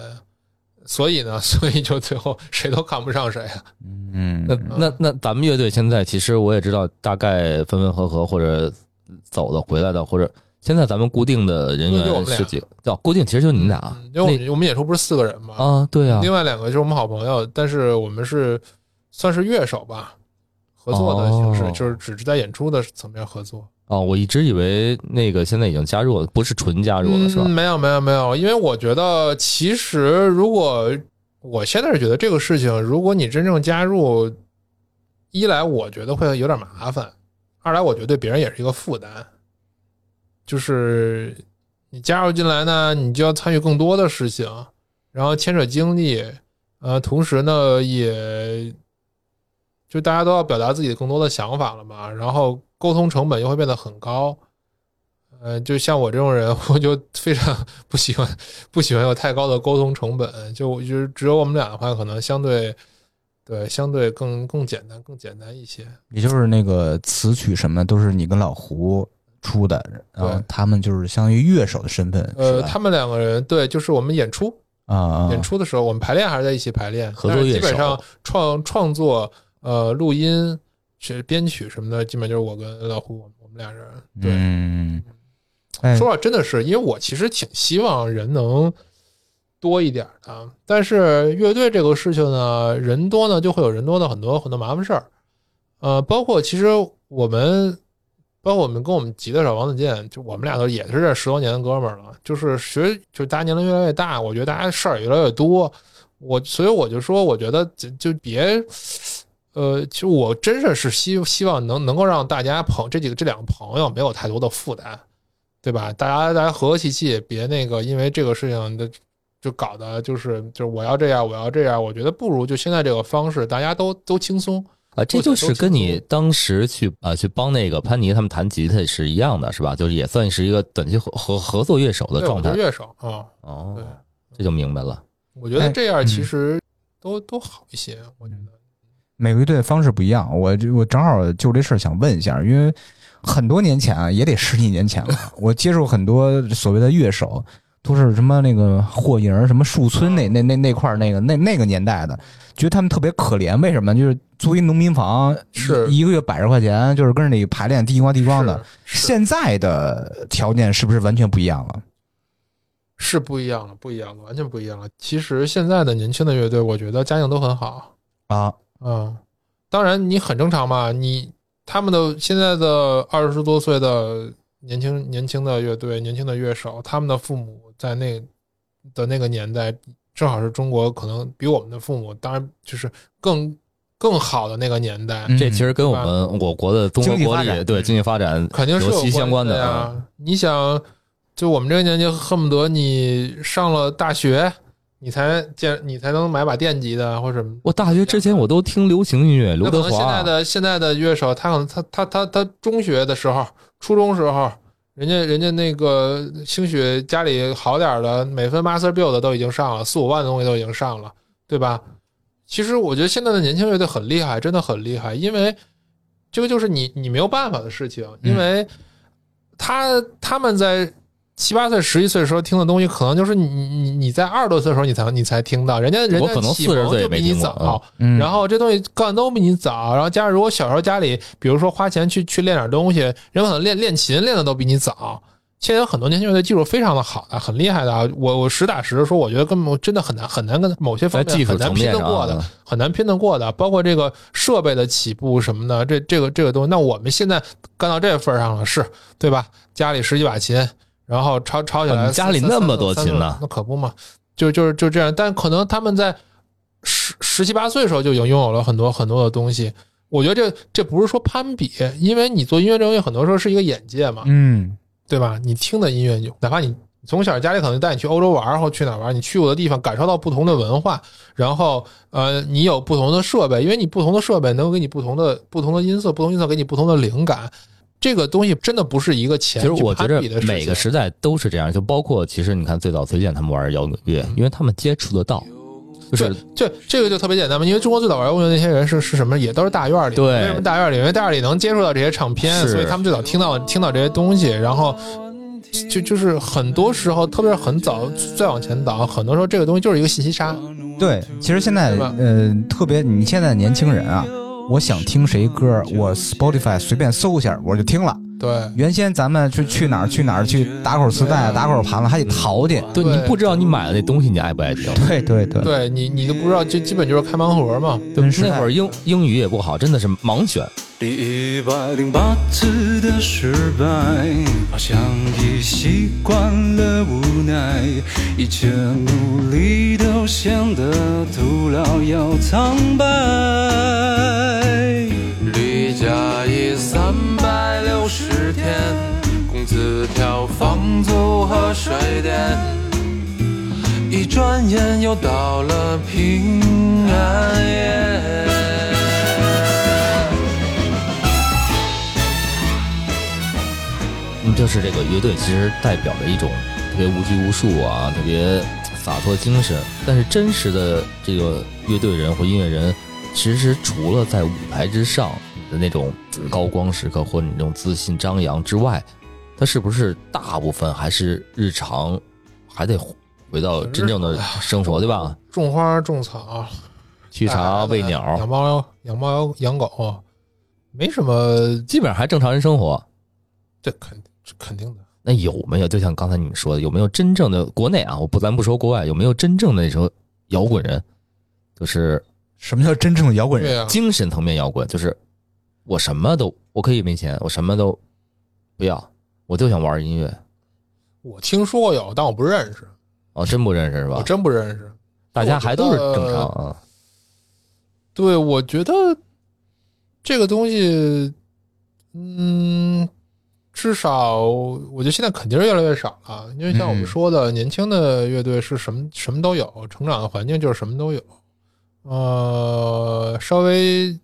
Speaker 3: 所以呢，(laughs) 所以就最后谁都看不上谁啊。
Speaker 2: 嗯
Speaker 1: 那那那咱们乐队现在其实我也知道，大概分分合合或者走的回来的，或者现在咱们固定的人员是几个？叫固定，其实就你们俩
Speaker 3: 嗯因为我们我们演出不是四个人嘛，
Speaker 1: 啊，对啊，
Speaker 3: 另外两个就是我们好朋友，但是我们是算是乐手吧，合作的形式，
Speaker 1: 哦
Speaker 3: 就是只是在演出的层面合作。
Speaker 1: 哦，我一直以为那个现在已经加入了，不是纯加入了是吧？？
Speaker 3: 没有没有没有，因为我觉得其实如果我现在是觉得这个事情，如果你真正加入，一来我觉得会有点麻烦，二来我觉得对别人也是一个负担。就是你加入进来呢，你就要参与更多的事情，然后牵扯精力，呃，同时呢也。就大家都要表达自己更多的想法了嘛，然后沟通成本又会变得很高，呃，就像我这种人，(laughs) 我就非常不喜欢不喜欢有太高的沟通成本。就我就是只有我们俩的话，可能相对对相对更更简单，更简单一些。
Speaker 2: 也就是那个词曲什么都是你跟老胡出的，然后他们就是相当于乐手的身份，
Speaker 3: 呃，他们两个人对，就是我们演出
Speaker 2: 啊啊，
Speaker 3: 演出的时候，我们排练还是在一起排练，
Speaker 1: 合作乐手
Speaker 3: 基本上创创作、呃录音是编曲什么的，基本就是我跟老胡，我们我们俩人。对，
Speaker 2: 嗯，哎，
Speaker 3: 说实话，真的是因为我其实挺希望人能多一点的，但是乐队这个事情呢，人多呢就会有人多的很多很多麻烦事儿。呃，包括其实我们，包括我们跟我们吉他手王子健，就我们俩都也是这十多年的哥们儿了，就是学，就大家年龄越来越大，我觉得大家事儿也越来越多。我所以我就说，我觉得就就别，呃，其实我真是是希希望能能够让大家朋这几个这两个朋友没有太多的负担，对吧？大家大家和和气气，别那个因为这个事情的就搞得就是就是我要这样我要这样，我觉得不如就现在这个方式，大家都都轻松。
Speaker 1: 啊，这就是跟你当时去啊去帮那个潘妮他们弹吉他是一样的，是吧？就是也算是一个短期合合合作乐手的，状态。
Speaker 3: 乐手啊，
Speaker 1: 哦
Speaker 3: 对，
Speaker 1: 这就明白了。
Speaker 3: 我觉得这样其
Speaker 2: 嗯
Speaker 3: 实都都好一些，我觉得。
Speaker 2: 每个乐队的方式不一样。我这我正好就这事儿想问一下，因为很多年前啊，也得十几年前了，我接触很多所谓的乐手，都是什么那个霍营、什么树村那那那那块儿那个那那个年代的，觉得他们特别可怜。为什么？就是租一农民房，
Speaker 3: 是
Speaker 2: 一一个月百十块钱，就是跟着你排练地瓜地瓜的。现在的条件是不是完全不一样了？
Speaker 3: 是不一样了，不一样了，完全不一样了。其实现在的年轻的乐队，我觉得家境都很好，
Speaker 2: 啊，
Speaker 3: 嗯，当然你很正常嘛，你他们的现在的二十多岁的年轻年轻的乐队、年轻的乐手，他们的父母在那的那个年代，正好是中国可能比我们的父母，当然就是更更好的那个年代，
Speaker 2: 嗯
Speaker 1: 这其实跟我们我国的综合国力
Speaker 2: 经济发展
Speaker 1: 对经济发展
Speaker 3: 肯定是有
Speaker 1: 息相关
Speaker 3: 的呀。你想，就我们这个年纪，恨不得你上了大学，你才见你才能买把电吉的或者什么。
Speaker 1: 我大学之前我都听流行音乐，刘德
Speaker 3: 那可能现在。的现在的乐手，他可能他他他他中学的时候、初中时候，人家人家那个兴许家里好点的，每分 Master Build 都已经上了，四五万的东西都已经上了，对吧？其实我觉得现在的年轻乐队很厉害，真的很厉害，因为这个就是你你没有办法的事情，因为他他们在七八岁、十一岁的时候听的东西，可能就是你你你在二十多岁的时候你才你才听到，人家人
Speaker 1: 我可能
Speaker 3: 家启
Speaker 1: 40岁也
Speaker 3: 蒙就比你
Speaker 1: 没听过
Speaker 3: 早，
Speaker 2: 嗯，
Speaker 3: 然后这东西干都比你早，然后加上如果小时候家里，比如说花钱去去练点东西，人可能练练琴练的都比你早。现在有很多年轻人的技术非常的好的，很厉害的啊！我我实打实的说，我觉得根本真的很难很难跟某些方
Speaker 1: 在技术
Speaker 3: 面很难拼得过的，
Speaker 1: 啊，
Speaker 3: 很难拼得过的，包括这个设备的起步什么的，这这个这个东西，那我们现在干到这份上了，是对吧？家里十几把琴，然后抄抄起来，
Speaker 1: 家里那么多
Speaker 3: 三
Speaker 1: 琴呢
Speaker 3: 那可不嘛，就就是就这样。但可能他们在十十七八岁的时候就已经拥有了很多很多的东西。我觉得这这不是说攀比，因为你做音乐这东西很多时候是一个眼界嘛，
Speaker 2: 嗯
Speaker 3: 对吧？你听的音乐，就哪怕你从小家里可能带你去欧洲玩，或去哪儿玩，你去过的地方，感受到不同的文化，然后呃，你有不同的设备，因为你不同的设备能够给你不同的不同的音色，不同音色给你不同的灵感。这个东西真的不是一个钱去
Speaker 1: 其实我觉得。每个时代都是这样，就包括其实你看最早崔健他们玩摇滚乐，因为他们接触得到，就是
Speaker 3: 这这个就特别简单嘛，因为中国最早玩摇滚乐那些人是是什么？也都是大院里。
Speaker 1: 对
Speaker 3: 为什么大院里？因为大院里能接触到这些唱片，所以他们最早听到听到这些东西，然后就就是很多时候，特别是很早再往前倒，很多时候这个东西就是一个信息差。
Speaker 2: 对，其实现在呃，特别你现在年轻人啊，我想听谁歌，我 Spotify 随便搜一下我就听了。
Speaker 3: 对，
Speaker 2: 原先咱们去去哪儿去哪儿去打口磁带、打口盘了，还得淘去。
Speaker 1: 对
Speaker 3: 对
Speaker 1: 你不知道你买的那东西你爱不爱听。
Speaker 2: 对对对，
Speaker 3: 对你你都不知道，就基本就是开盲盒嘛。
Speaker 1: 对那会儿英英语也不好，真的是盲选。
Speaker 4: 第一百零八次的失败，好像已习惯了无奈，一切努力都显得徒劳又苍白。天，工资条、房租和水电，一转眼又到了平安夜。
Speaker 1: 嗯，就是这个乐队其实代表着一种特别无拘无束啊，特别洒脱精神。但是真实的这个乐队人或音乐人，其实除了在舞台之上的那种高光时刻或者你那种自信张扬之外，他是不是大部分还是日常还得回到真正的生活，对吧？
Speaker 3: 种花种草，
Speaker 1: 沏茶喂鸟
Speaker 3: 养，猫养猫养狗，没什么，
Speaker 1: 基本上还正常人生活。
Speaker 3: 这肯这肯定的。
Speaker 1: 那有没有就像刚才你们说的，有没有真正的国内啊？我不咱不说国外，有没有真正的那种摇滚人，就是
Speaker 2: 什么叫真正的摇滚人？
Speaker 3: 啊，
Speaker 1: 精神层面摇滚，就是我什么都我可以没钱，我什么都不要，我就想玩音乐。
Speaker 3: 我听说过有，但我不认识，
Speaker 1: 哦，真不认识是吧
Speaker 3: 我？真不认识。
Speaker 1: 大家还都是正常啊。
Speaker 3: 对，我觉得这个东西，嗯，至少我觉得现在肯定是越来越少了，因为像我们
Speaker 2: 嗯
Speaker 3: 说的，年轻的乐队是什么什么都有，成长的环境就是什么都有。呃，稍微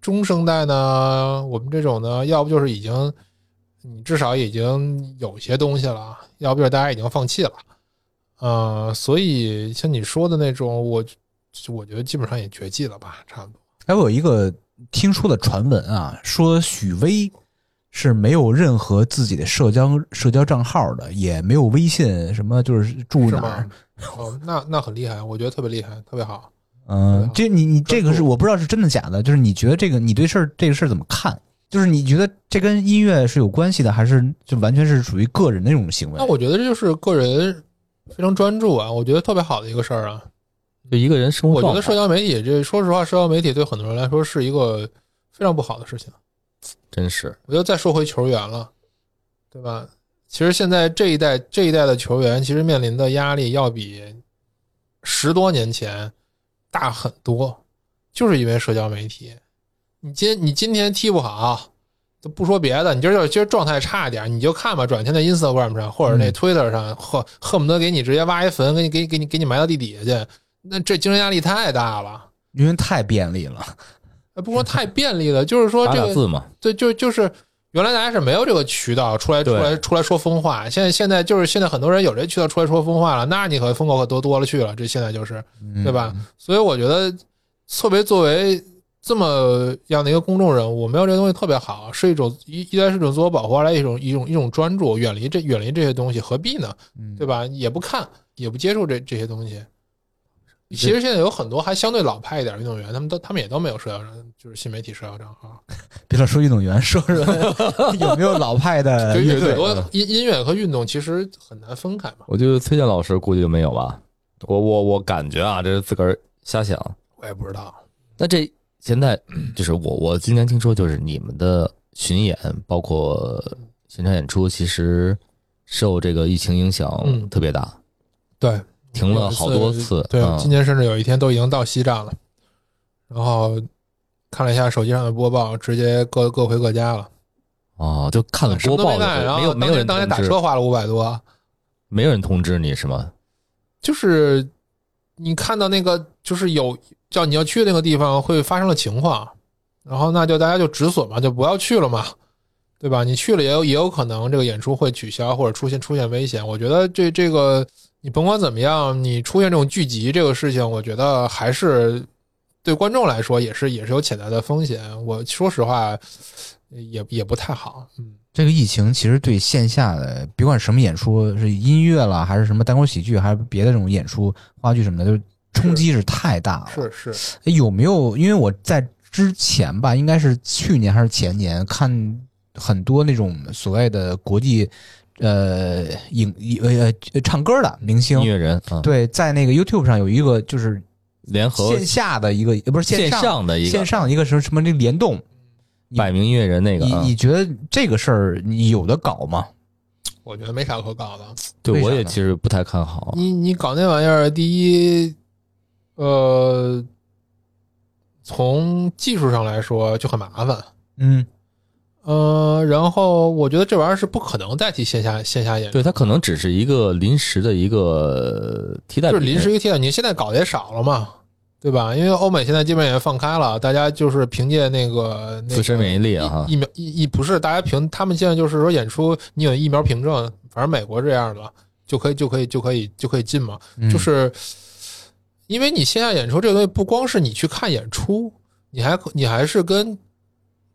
Speaker 3: 中生代呢，我们这种呢，要不就是已经你至少已经有些东西了，要不就是大家已经放弃了。呃，所以像你说的那种，我我觉得基本上也绝迹了吧，差不多。
Speaker 2: 哎，我有一个听说的传闻啊，说许巍是没有任何自己的社交社交账号的，也没有微信，什么就是住
Speaker 3: 是
Speaker 2: 哪儿？？
Speaker 3: 哦，那那很厉害，我觉得特别厉害，特别好。
Speaker 2: 嗯，这你你这个是我不知道是真的假的，就是你觉得这个你对事儿这个事儿怎么看？就是你觉得这跟音乐是有关系的，还是就完全是属于个人的那种行为
Speaker 3: 那？我觉得这就是个人非常专注啊，我觉得特别好的一个事儿啊。
Speaker 1: 就一个人生活，
Speaker 3: 我觉得社交媒体这，说实话，社交媒体对很多人来说是一个非常不好的事情。
Speaker 1: 真是
Speaker 3: 我就再说回球员了，对吧？其实现在这一代这一代的球员，其实面临的压力要比十多年前大很多，就是因为社交媒体。你今你今天踢不好，都不说别的，你今儿就今儿状态差点，你就看吧，转天在 Instagram 上或者那
Speaker 2: 嗯
Speaker 3: Twitter 上，恨恨不得给你直接挖一坟，给你给你给你给你埋到地底下去，那这精神压力太大了。
Speaker 2: 因为太便利了。
Speaker 3: 呃不说太便利了，就是说这个
Speaker 1: 字嘛，
Speaker 3: 对，就就是原来大家是没有这个渠道出来出来出来说疯话，现在现在就是现在很多人有这渠道出来说疯话了，那你可疯狗可多多了去了，这现在就是对吧？所以我觉得特别作为这么样的一个公众人物，没有这个东西特别好，是一种一一来是一种自我保护，二来一种一种一种专注，远离这远离这些东西，何必呢？
Speaker 2: 嗯
Speaker 3: 对吧？也不看，也不接受这这些东西。其实现在有很多还相对老派一点的运动员，他们都他们也都没有社交，就是新媒体社交账号。(laughs)
Speaker 2: 别老说运动员，说说 (laughs) 有没有老派的
Speaker 3: 就
Speaker 2: 乐队？
Speaker 3: 很多音音乐和运动其实很难分开嘛。
Speaker 1: 我觉得崔健老师估计就没有吧。我我我感觉啊，这是自个儿瞎想。
Speaker 3: 我也不知道，
Speaker 1: 那这现在就是我我今天听说，就是你们的巡演，包括现场演出，其实受这个疫情影响
Speaker 3: 嗯
Speaker 1: 特别大，
Speaker 3: 对，
Speaker 1: 停了好多次。
Speaker 3: 对，
Speaker 1: 嗯
Speaker 3: 今年甚至有一天都已经到西站了，然后看了一下手机上的播报，直接各各回各家了，
Speaker 1: 哦，就看了播报
Speaker 3: 然后
Speaker 1: 没有人
Speaker 3: 当天打车花了五百多，
Speaker 1: 没有人通知你是吗？
Speaker 3: 就是你看到那个就是有叫你要去的那个地方会发生了情况，然后那就大家就止损嘛，就不要去了嘛，对吧？你去了也有也有可能这个演出会取消或者出现出现危险。我觉得这这个你甭管怎么样，你出现这种聚集这个事情，我觉得还是对观众来说也是也是有潜在的风险。我说实话也也不太好，嗯。
Speaker 2: 这个疫情其实对线下的，别管什么演出，是音乐了，还是什么单口喜剧，还是别的这种演出、话剧什么的，就是冲击是太大了。
Speaker 3: 是是，
Speaker 2: 哎有没有？因为我在之前吧，应该是去年还是前年，看很多那种所谓的国际呃影呃呃唱歌的明星。
Speaker 1: 音，乐人啊，
Speaker 2: 对，在那个 YouTube 上有一个就是
Speaker 1: 联合
Speaker 2: 线下的一个，呃不是
Speaker 1: 线
Speaker 2: 上
Speaker 1: 上的一个。
Speaker 2: 线上一个什么什么那个联动，
Speaker 1: 百名音乐人那个啊，
Speaker 2: 你你觉得这个事儿你有的搞吗？
Speaker 3: 我觉得没啥可搞的。
Speaker 1: 对我也其实不太看好。
Speaker 3: 你你搞那玩意儿，第一，呃，从技术上来说就很麻烦，
Speaker 2: 嗯，
Speaker 3: 呃，然后我觉得这玩意儿是不可能代替线下线下演出，
Speaker 1: 对，它可能只是一个临时的一个替代，
Speaker 3: 就是临时一个替代。你现在搞的也少了嘛，对吧？因为欧美现在基本也放开了，大家就是凭借那个那个
Speaker 1: 自身免疫力啊
Speaker 3: 疫疫苗疫疫不是大家凭他们现在就是说演出，你有疫苗凭证，反正美国这样的就可以就可以就可以就可以进嘛。
Speaker 2: 嗯
Speaker 3: 就是因为你线下演出这个东西，不光是你去看演出，你还你还是跟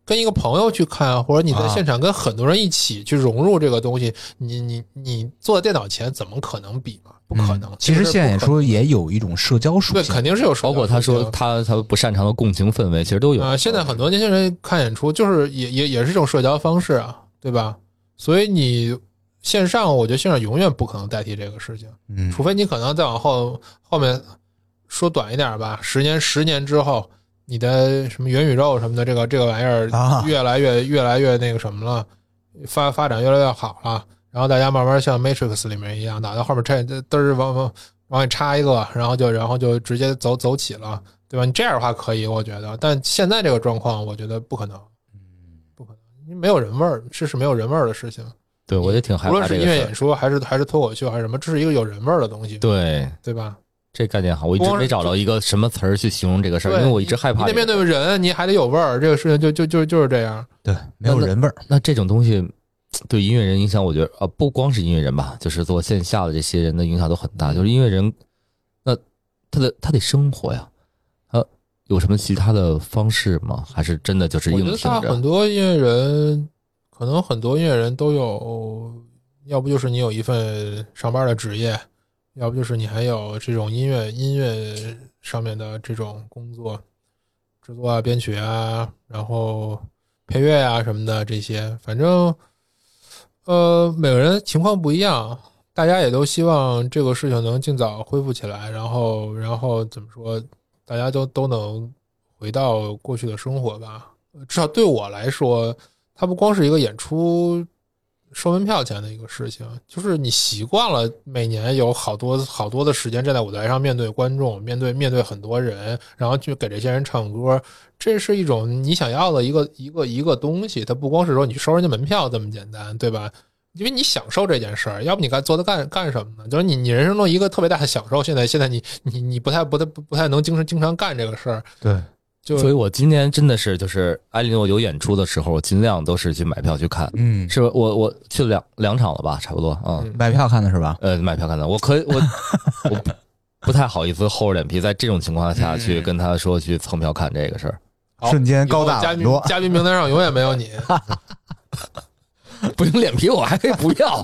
Speaker 3: 跟一个朋友去看，或者你在
Speaker 2: 啊
Speaker 3: 现场跟很多人一起去融入这个东西，你你你坐在电脑前怎么可能比嘛？不可能。
Speaker 2: 嗯其实现在演出也有一种社交属性对，
Speaker 3: 肯定是有社交
Speaker 1: 包括他说他他不擅长的共情氛围，其实都有。
Speaker 3: 啊、现在很多年轻人看演出，就是也也也是一种社交方式啊，对吧？所以你线上，我觉得线上永远不可能代替这个事情，
Speaker 2: 嗯
Speaker 3: 除非你可能再往后后面说短一点吧，十年十年之后，你的什么元宇宙什么的，这个这个玩意儿
Speaker 2: 啊
Speaker 3: 越来越越来越那个什么了，发发展越来越好了，然后大家慢慢像 Matrix 里面一样，打到后面这嘚儿往往往里插一个，然后就然后就直接走走起了。对吧？你这样的话可以，我觉得，但现在这个状况，我觉得不可能，不可能，因为没有人味儿，这是没有人味儿的事情。
Speaker 1: 对我就挺害
Speaker 3: 无论是
Speaker 1: 怕这个事儿。
Speaker 3: 音乐演出，还是还是脱口秀，还是什么，这是一个有人味儿的东西，
Speaker 1: 对，
Speaker 3: 对吧？
Speaker 1: 这概念好，我一直没找到一个什么词儿去形容这个事儿，因为我一直害怕这个。
Speaker 3: 你得面对人，你还得有味儿，这个事情就就就就是这样。
Speaker 2: 对，没有人味儿。
Speaker 1: 那这种东西对音乐人影响，我觉得啊，不光是音乐人吧，就是做线下的这些人的影响都很大。就是音乐人，那他的他得生活呀，他有什么其他的方式吗？还是真的就是
Speaker 3: 我觉得
Speaker 1: 硬挺着
Speaker 3: 很？多音乐人，可能很多音乐人都有，要不就是你有一份上班的职业，要不就是你还有这种音乐音乐上面的这种工作，制作啊、编曲啊，然后配乐啊什么的这些，反正呃每个人情况不一样。大家也都希望这个事情能尽早恢复起来，然后，然后怎么说，大家都都能回到过去的生活吧。至少对我来说，它不光是一个演出收门票钱的一个事情，就是你习惯了每年有好多好多的时间站在舞台上面对观众，面对面对很多人，然后去给这些人唱歌，这是一种你想要的一个一个一个东西。它不光是说你收人家门票这么简单，对吧？因为你享受这件事儿，要不你该做它干干什么呢？就是你你人生中一个特别大的享受，现在现在你你你不太不太不不太能经常经常干这个事儿，
Speaker 2: 对，
Speaker 3: 就
Speaker 1: 所以我今天真的是就是艾莉诺有演出的时候，我尽量都是去买票去看。
Speaker 2: 嗯，
Speaker 1: 是我我去了两两场了吧，差不多啊。
Speaker 3: 嗯
Speaker 2: 买票看的是吧？
Speaker 1: 呃，买票看的，我可以我我不不太好意思厚着脸皮在这种情况下去跟他说去蹭票看这个事儿。
Speaker 3: 好
Speaker 2: 瞬间高大很多
Speaker 3: 嘉宾名单上永远没有你。(laughs)
Speaker 1: 不行，脸皮我还可以不要。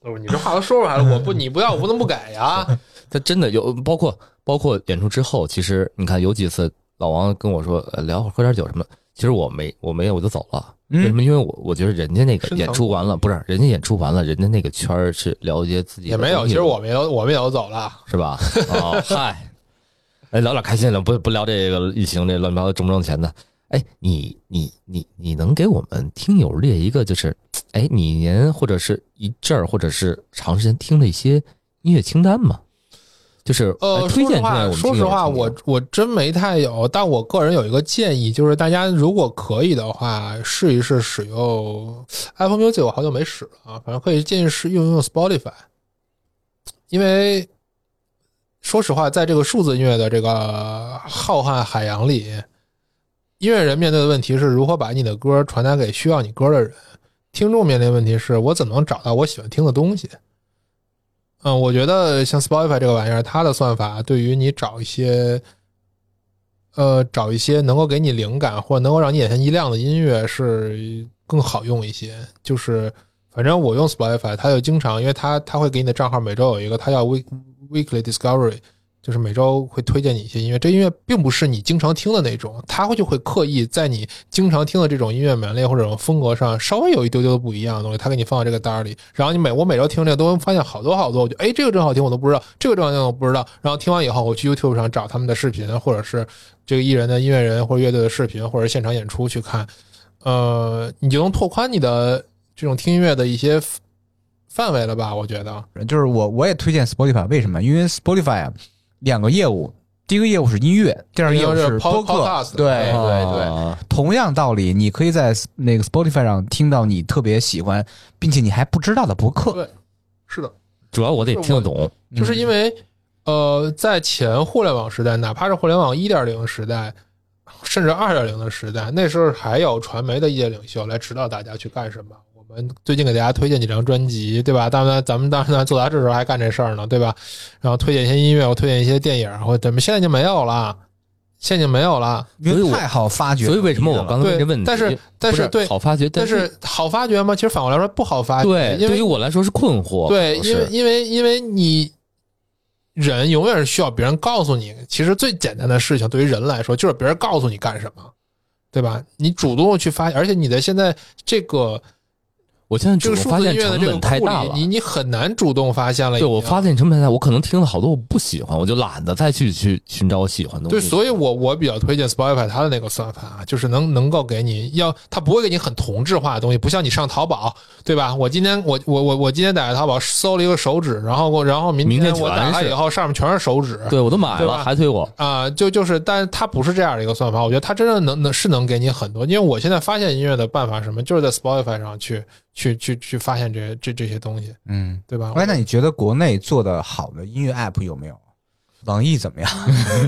Speaker 3: 不是你这话都说出来了，我不 (laughs) 你不要，我不能不给呀。
Speaker 1: 他真的有，包括包括演出之后，其实你看有几次老王跟我说，呃，聊会儿喝点酒什么，其实我没我没有我就走了。为什
Speaker 2: 嗯，
Speaker 1: 么？因为我我觉得人家那个演出完了，不是人家演出完了，人家那个圈儿是了解自己
Speaker 3: 也没有，其实我们也都我们也都走了。
Speaker 1: 是吧？哦，嗨，(laughs) 哎，聊点开心的，不不聊这个疫情这乱七八糟挣不挣钱的。哎，你你你你能给我们听友列一个，就是哎，你一年或者是一阵儿，或者是长时间听的一些音乐清单吗？就是
Speaker 3: 呃，说实话，说实话，我我真没太有，但我个人有一个建议，就是大家如果可以的话，试一试使用 Apple Music，我好久没使了啊，反正可以建议试用用 Spotify，因为说实话，在这个数字音乐的这个浩瀚海洋里，音乐人面对的问题是如何把你的歌传达给需要你歌的人，听众面临的问题是我怎么能找到我喜欢听的东西。嗯，我觉得像 Spotify 这个玩意儿，它的算法对于你找一些，呃，找一些能够给你灵感或能够让你眼前一亮的音乐是更好用一些。就是反正我用 Spotify，它就经常，因为它它会给你的账号每周有一个，它叫 We weekly discovery，就是每周会推荐你一些音乐。这音乐并不是你经常听的那种，它会就会刻意在你经常听的这种音乐门类或者风格上稍微有一丢丢的不一样的东西，它给你放到这个单里。然后你每我每周听这个都能发现好多好多，我就哎这个真好听，我都不知道，这个真好听我不知道。然后听完以后，我去 YouTube 上找他们的视频，或者是这个艺人的音乐人或者乐队的视频，或者现场演出去看，呃，你就能拓宽你的这种听音乐的一些范围了吧？我觉得。
Speaker 2: 就是我我也推荐 Spotify，为什么？因为 Spotify 啊，两个业务，第一个业务是音乐，第二个业务
Speaker 3: 是
Speaker 2: 播客。对对对，
Speaker 1: 啊
Speaker 2: 同样道理，你可以在那个 Spotify 上听到你特别喜欢，并且你还不知道的播客。
Speaker 3: 对，是的。
Speaker 1: 主要我得听得懂。
Speaker 3: 就是因为呃，在前互联网时代，哪怕是互联网一点零时代，甚至二点零的时代，那时候还有传媒的意见领袖来指导大家去干什么。我们最近给大家推荐几张专辑，对吧？当然，咱们当然做杂志的时候还干这事儿呢，对吧？然后推荐一些音乐，我推荐一些电影，或者怎么，现在就没有了。现在已经没有了。
Speaker 2: 因为太好发掘，
Speaker 1: 所以为什么我刚才问
Speaker 3: 对
Speaker 1: 这问题？
Speaker 3: 但是但
Speaker 1: 不
Speaker 3: 是对
Speaker 1: 好发掘，
Speaker 3: 但
Speaker 1: 是
Speaker 3: 是好发掘吗？其实反过来说不好发掘，
Speaker 1: 对因对于我来说是困惑。
Speaker 3: 对，因为因为因为你人永远是需要别人告诉你，其实最简单的事情对于人来说就是别人告诉你干什么，对吧？你主动去发，而且你的现在这个
Speaker 1: 我现在
Speaker 3: 这个数
Speaker 1: 主动发现成本太大了，。
Speaker 3: 你你很难主动发现了。
Speaker 1: 对我发现成本太大，我可能听了好多我不喜欢，我就懒得再去去寻找我喜欢的东
Speaker 3: 对，
Speaker 1: 西。
Speaker 3: 所以我我比较推荐 Spotify 它的那个算法啊，就是能能够给你要，它不会给你很同质化的东西，不像你上淘宝，对吧？我今天我我我我今天打开淘宝搜了一个手指，然后我然后明
Speaker 1: 明天
Speaker 3: 我打开以后上面全是手指，
Speaker 1: 对我都买了，还推我。
Speaker 3: 啊、就就是，但是它不是这样的一个算法，我觉得它真正能能是能给你很多，因为我现在发现音乐的办法是什么，就是在 Spotify 上去去去去发现这些这这些东西，
Speaker 2: 嗯。
Speaker 3: 对吧？
Speaker 2: 哎，那你觉得国内做的好的音乐 app 有没有？网易怎么样？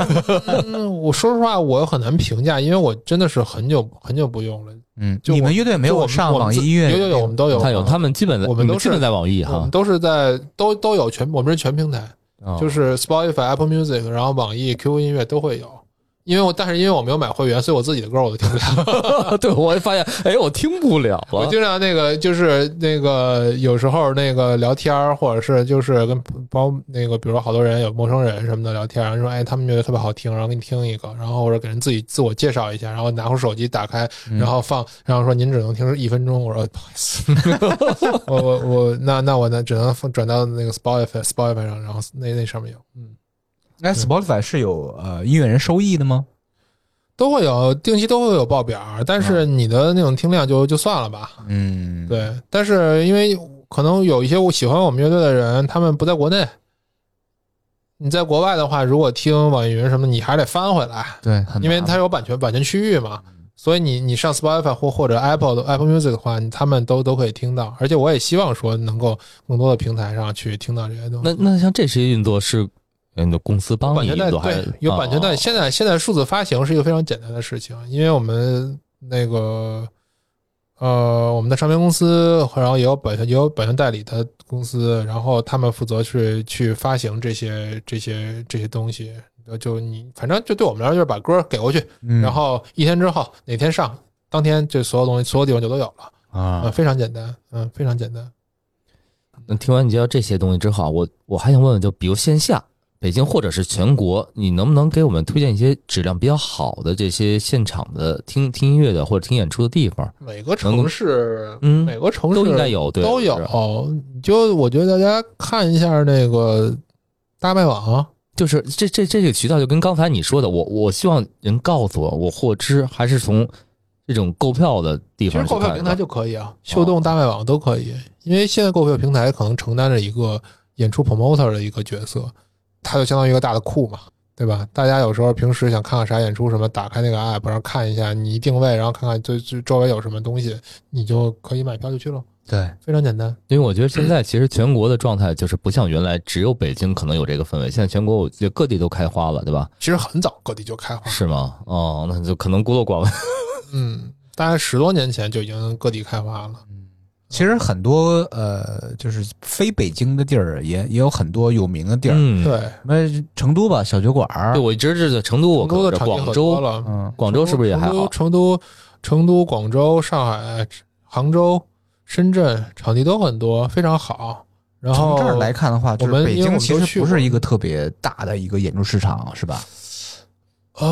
Speaker 2: (laughs)
Speaker 3: 嗯，我说实话，我很难评价，因为我真的是很久很久不用了。
Speaker 2: 嗯，
Speaker 3: 就
Speaker 2: 你们乐队没
Speaker 3: 就我们
Speaker 2: 有上网易音乐？
Speaker 3: 有有有，我们都有，
Speaker 1: 他有，他们基本的，
Speaker 3: 我们都是
Speaker 1: 你基本在网易哈
Speaker 3: 我们，都是在都都有全，我们是全平台，
Speaker 1: 哦
Speaker 3: 就是 Spotify、Apple Music，然后网易、QQ 音乐都会有。因为我但是因为我没有买会员，所以我自己的歌我都听不了。(laughs)
Speaker 1: 对，我也发现，哎，我听不了
Speaker 3: 我。经常那个就是那个有时候那个聊天儿，或者是就是跟包那个，比如说好多人有陌生人什么的聊天，然后说哎他们觉得特别好听，然后给你听一个，然后或者给人自己自我介绍一下，然后拿出手机打开，然后放，然后说您只能听一分钟，我说不好意思，(laughs) 我我我那那我呢只能放转到那个 Spotify Spotify 上，然后那那上面有，嗯，
Speaker 2: 那 Spotify 是有呃音乐人收益的吗？
Speaker 3: 都会有定期都会有报表，但是你的那种听量就就算了吧，
Speaker 2: 嗯，，
Speaker 3: 对，但是因为可能有一些我喜欢我们乐队的人，他们不在国内。你在国外的话，如果听网易云什么，你还得翻回来，
Speaker 2: 对，
Speaker 3: 因为
Speaker 2: 麻
Speaker 3: 它有版权版权区域嘛。所以你你上 Spotify 或或者 Apple 的 Apple Music 的话，他们都都可以听到。而且我也希望说能够更多的平台上去听到这些东西。
Speaker 1: 那那像这些运作是，呃你的公司帮
Speaker 3: 版权代
Speaker 1: 你
Speaker 3: 对
Speaker 1: 是
Speaker 3: 有版权代，
Speaker 1: 理
Speaker 3: 现在现在数字发行是一个非常简单的事情，因为我们那个呃我们的唱片公司，然后也有版权也有版权代理的公司，然后他们负责去去发行这些这些这些东西。就就你反正就对我们来说就是把歌给过去，
Speaker 2: 嗯
Speaker 3: 然后一天之后哪天上，当天这所有东西所有地方就都有了，嗯，
Speaker 2: 啊，
Speaker 3: 非常简单，嗯，非常简单。
Speaker 1: 那听完你介绍这些东西之后啊，我我还想问问，就比如线下北京或者是全国，你能不能给我们推荐一些质量比较好的这些现场的听听音乐的或者听演出的地方？
Speaker 3: 每个城市，
Speaker 1: 嗯
Speaker 3: 每个城市
Speaker 1: 都应该有，对，
Speaker 3: 都有哦。就我觉得大家看一下那个大麦网，
Speaker 1: 就是这这这个渠道，就跟刚才你说的，我我希望人告诉我，我获知还是从这种购票的地
Speaker 3: 其实
Speaker 1: 方
Speaker 3: 购票平台就可以啊，秀动、大麦网都可以。因为现在购票平台可能承担着一个演出 promoter 的一个角色，它就相当于一个大的库嘛，对吧？大家有时候平时想看看啥演出什么，打开那个 app，然后看一下，你一定位，然后看看最最周围有什么东西，你就可以买票就去了，
Speaker 2: 对，
Speaker 3: 非常简单。
Speaker 1: 因为我觉得现在其实全国的状态就是不像原来只有北京可能有这个氛围，现在全国我觉得各地都开花了，对吧？
Speaker 3: 其实很早各地就开花，
Speaker 1: 是吗？哦，那就可能孤陋寡闻。(laughs)
Speaker 3: 嗯，大概十多年前就已经各地开花了。
Speaker 2: 其实很多呃，就是非北京的地儿也也有很多有名的地儿，
Speaker 1: 嗯，
Speaker 3: 对，
Speaker 2: 什么成都吧，小酒馆儿。
Speaker 1: 对，，我一直是在成都，我
Speaker 3: 成都的场地很多
Speaker 1: 广州，
Speaker 3: 了，
Speaker 2: 嗯，
Speaker 1: 广州是不是也还好？
Speaker 3: 成都、成都、广州、上海、杭州、深圳场地都很多，非常好。然后
Speaker 2: 从这儿来看的话，就是北
Speaker 3: 我们北
Speaker 2: 京其实不是一个特别大的一个演出市场，是吧？
Speaker 3: 呃，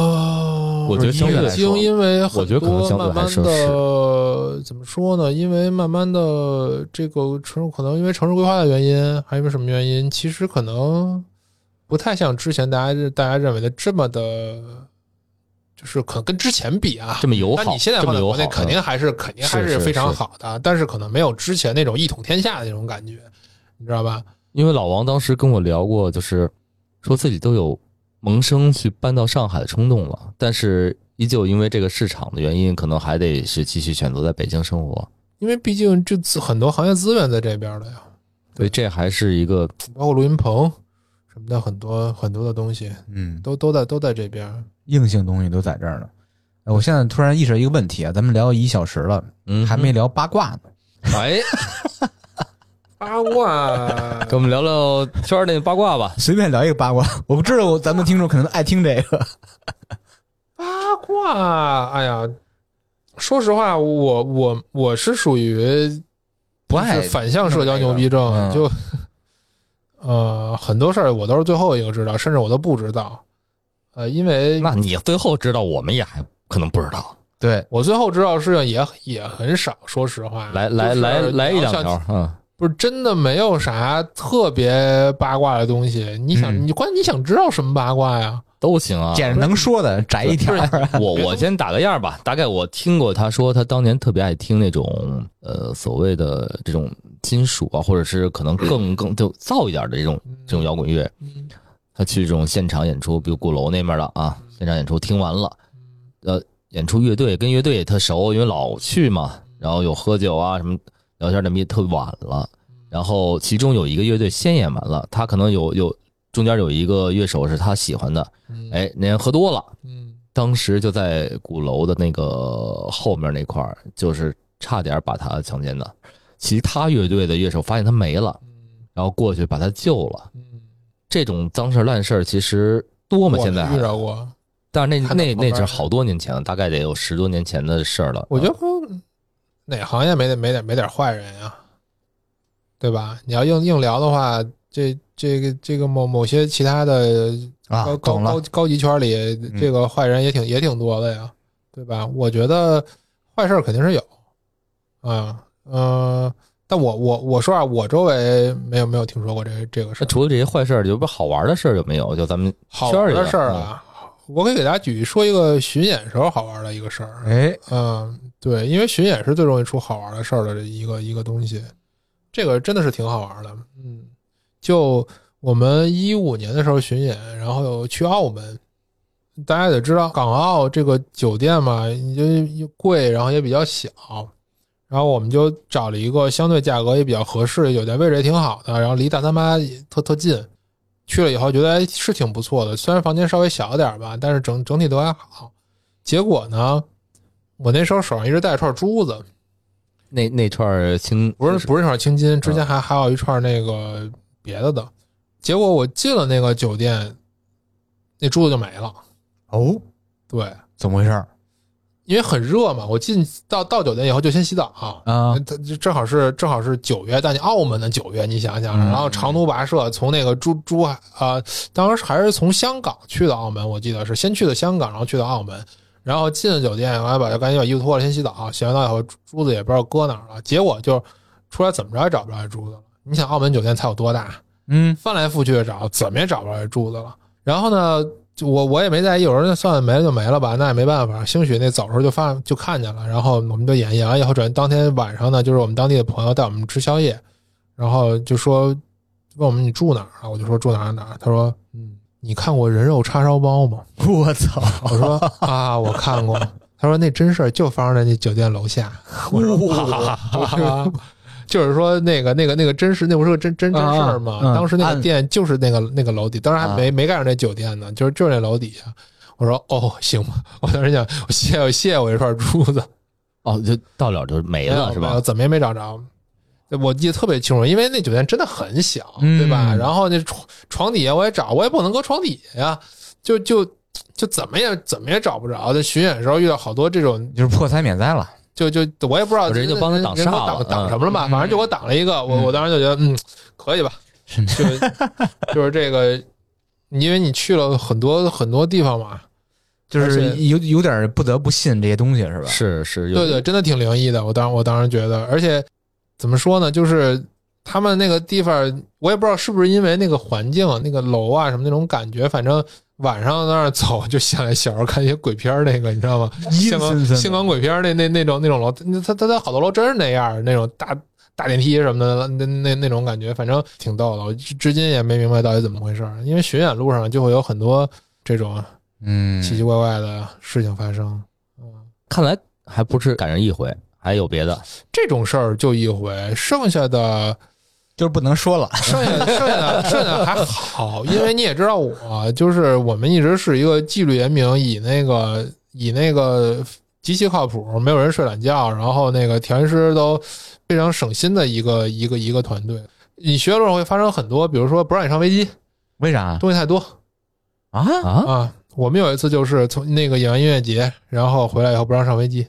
Speaker 1: 我觉得相对来
Speaker 3: 北京
Speaker 1: 说
Speaker 3: 因为很
Speaker 1: 我觉得可能
Speaker 3: 多
Speaker 1: 相对
Speaker 3: 慢慢
Speaker 1: 来说是
Speaker 3: 的怎么说呢？因为慢慢的这个城可能因为城市规划的原因，还因为什么原因？其实可能不太像之前大家大家认为的这么的，就是可能跟之前比啊，
Speaker 1: 这么友 (laughs) 好，
Speaker 3: 那你现在放在国内，肯定还是肯定还
Speaker 1: 是是
Speaker 3: 非常好的，但是可能没有之前那种一统天下的那种感觉，你知道吧？
Speaker 1: 因为老王当时跟我聊过，就是说自己都有萌生去搬到上海的冲动了，但是依旧因为这个市场的原因，可能还得是继续选择在北京生活。
Speaker 3: 因为毕竟这资很多行业资源在这边了呀，
Speaker 1: 所以这还是一个
Speaker 3: 包括录音棚什么的，很多很多的东西
Speaker 2: 嗯，
Speaker 3: 都都在都在这边。
Speaker 2: 硬性东西都在这儿呢。哎我现在突然意识到一个问题啊，咱们聊一小时了，
Speaker 1: 嗯，
Speaker 2: 还没聊八卦呢。
Speaker 1: 哎，
Speaker 3: 八卦
Speaker 1: 跟我们聊聊圈内八卦吧。
Speaker 2: 随便聊一个八卦，我不知道咱们听众可能爱听这个。(laughs)
Speaker 3: 八卦，哎呀，说实话，我我我是属于
Speaker 2: 不爱
Speaker 3: 反向社交牛逼症，
Speaker 2: 嗯
Speaker 3: 就呃很多事儿我都是最后一个知道，甚至我都不知道。呃，因为
Speaker 1: 那你最后知道，我们也还可能不知道。
Speaker 2: 对，
Speaker 3: 我最后知道的事情也也很少，说实话。
Speaker 1: 来来来来一两条，嗯，
Speaker 3: 不是真的没有啥特别八卦的东西。你想，
Speaker 2: 嗯
Speaker 3: 你关键你想知道什么八卦呀？
Speaker 1: 都行啊。
Speaker 2: 捡着能说的摘一条。(laughs)
Speaker 1: 我我先打个样儿吧，大概我听过他说，他当年特别爱听那种呃所谓的这种金属啊，或者是可能更 (clears throat) 更就燥一点的这种这种摇滚乐。
Speaker 3: 嗯
Speaker 1: 他去这种现场演出，比如鼓楼那边的啊，现场演出听完了，呃，演出乐队跟乐队也特熟，因为老去嘛，然后有喝酒啊什么聊天的，也特晚了。然后其中有一个乐队先演完了，他可能有有中间有一个乐手是他喜欢的，
Speaker 3: 嗯
Speaker 1: 哎，那人喝多了。
Speaker 3: 嗯
Speaker 1: 当时就在鼓楼的那个后面那块儿，就是差点把他强奸的。其他乐队的乐手发现他没了，然后过去把他救了。
Speaker 3: 嗯，
Speaker 1: 这种脏事儿烂事儿其实多吗？现在
Speaker 3: 遇，到过。
Speaker 1: 但是那那那是好多年前了，大概得有十多年前的事儿了。
Speaker 3: 我觉得哪行业没点没点没点坏人呀，对吧？你要硬硬聊的话，这这个这个某某些其他的
Speaker 2: 啊
Speaker 3: 高，高高，高级圈里，
Speaker 2: 嗯
Speaker 3: 这个坏人也挺也挺多的呀，对吧？我觉得坏事肯定是有，啊，嗯、但我我我说啊，我周围没有没有听说过这这个事儿。
Speaker 1: 除了这些坏事儿，有不好玩的事儿？有没有？就咱们
Speaker 3: 好
Speaker 1: 圈里的
Speaker 3: 玩的事儿啊，我可以给大家举说一个巡演时候好玩的一个事儿。
Speaker 2: 哎，
Speaker 3: 嗯，对，因为巡演是最容易出好玩的事儿的一个一个东西，这个真的是挺好玩的。嗯，就我们一五年的时候巡演，然后有去澳门，大家得知道港澳这个酒店嘛，就又贵，然后也比较小，然后我们就找了一个相对价格也比较合适的酒店，位置也挺好的，然后离大三巴也特特近。去了以后觉得哎是挺不错的，虽然房间稍微小点吧，但是整整体都还好。结果呢，我那时候手上一直戴着串珠子，
Speaker 1: 那那串青
Speaker 3: 不是不是那串青金，之前还还有一串那个别的的。结果我进了那个酒店，那珠子就没了。
Speaker 2: 哦，
Speaker 3: 对，
Speaker 2: 怎么回事儿
Speaker 3: 因为很热嘛，我进到到酒店以后就先洗澡。
Speaker 2: 啊？
Speaker 3: 它就正好是正好是九月，但你澳门的九月，你想想，
Speaker 2: 嗯
Speaker 3: 然后长途跋涉从那个珠珠海啊、当时还是从香港去的澳门，我记得是先去的香港，然后去的澳门，然后进了酒店，我还把赶紧把衣服脱了，先洗澡，洗完澡以后珠子也不知道搁哪儿了，结果就出来怎么着也找不着这珠子了。你想澳门酒店才有多大，
Speaker 2: 嗯，
Speaker 3: 翻来覆去的找，怎么也找不着这珠子了。然后呢，就我我也没在意，有人算了没了就没了吧，那也没办法。兴许那走的时候就发就看见了，然后我们就演演完以后，转当天晚上呢，就是我们当地的朋友带我们吃宵夜，然后就说问我们你住哪儿啊？我就说住哪儿哪儿。他说嗯，你看过人肉叉烧包吗？(laughs)
Speaker 2: 我操！
Speaker 3: 我说啊，我看过。他说那真事儿就发生在那酒店楼下。我说哇，就是说那个那个那个真实，那不是个真真真事儿吗？当时那个店就是那个那个楼底，当时还没、
Speaker 2: 啊
Speaker 3: 没盖上那酒店呢，就是就是那楼底下。我说哦，行吧，(laughs) 我当时想，我谢我谢我一串珠子，
Speaker 1: 哦，就到了就没了是吧？
Speaker 3: 怎么也没找着。我记得特别清楚，因为那酒店真的很小，
Speaker 2: 嗯
Speaker 3: 对吧？然后那床床底下我也找，我也不能搁床底下呀，就就就怎么也怎么也找不着。在巡演的时候遇到好多这种，
Speaker 2: 就是破财免灾了。
Speaker 3: 就就我也不知道
Speaker 1: 人家就帮他挡
Speaker 3: 挡挡
Speaker 1: 嗯
Speaker 3: 什么了嘛？反正就给我挡了一个，我
Speaker 2: 嗯
Speaker 3: 我当时就觉得嗯可以吧，
Speaker 2: 是
Speaker 3: 就就是这个，因为你去了很多很多地方嘛，
Speaker 2: 就是有有点不得不信这些东西是吧？
Speaker 1: 是是，
Speaker 3: 对对，真的挺灵异的。我当我当时觉得，而且怎么说呢，就是他们那个地方，我也不知道是不是因为那个环境、那个楼啊什么那种感觉，反正晚上在那儿走，就像小时候看一些鬼片儿那个，你知道吗？
Speaker 2: 阴
Speaker 3: 香港香港鬼片儿那那那种那种楼，它它它好多楼真是那样儿，那种大大电梯什么的，那那那种感觉，反正挺逗的。我至至今也没明白到底怎么回事儿，因为巡演路上就会有很多这种
Speaker 2: 嗯，
Speaker 3: 奇奇怪怪的事情发生。
Speaker 1: 看来还不是赶上一回，还有别的。
Speaker 3: 这种事儿就一回，剩下的
Speaker 2: 就是不能说了。
Speaker 3: 剩下剩下的剩下的还好，因为你也知道我，就是我们一直是一个纪律严明，以那个以那个极其靠谱，没有人睡懒觉，然后那个调音师都非常省心的一个一个一个团队。你学路上会发生很多，比如说不让你上飞机，
Speaker 2: 为啥
Speaker 3: 东西太多
Speaker 2: 啊？
Speaker 1: 啊，
Speaker 3: 啊。我们有一次就是从那个演完音乐节，然后回来以后不让上飞机，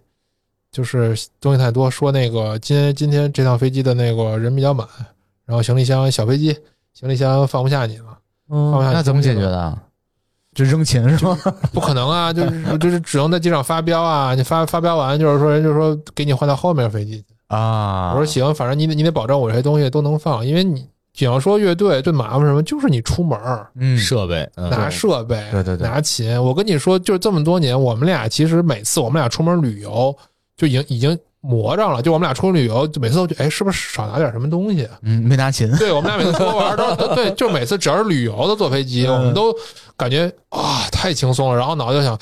Speaker 3: 就是东西太多，说那个今天今天这趟飞机的那个人比较满，然后行李箱小飞机行李箱放不下你了，放不下你
Speaker 2: 那怎么解决？的？就扔钱是吗？
Speaker 3: 不可能啊，就是就是只能在机场发飙啊！你发发飙完，就是说人就说给你换到后面飞机去。
Speaker 2: 啊，
Speaker 3: 我说行，反正你得你得保证我这些东西都能放，因为你比方说乐队最麻烦什么，就是你出门儿
Speaker 2: 嗯，
Speaker 1: 设备，嗯
Speaker 3: 拿设备，
Speaker 2: 对对对
Speaker 3: 拿琴。我跟你说，就是这么多年，我们俩其实每次我们俩出门旅游，就已经已经魔怔了。就我们俩出去旅游，就每次都觉得，哎，是不是少拿点什么东西？
Speaker 2: 嗯，没拿琴，
Speaker 3: 对我们俩每次出国玩都都对，就每次只要是旅游的坐飞机，
Speaker 2: 嗯
Speaker 3: 我们都感觉啊太轻松了，然后脑子就想，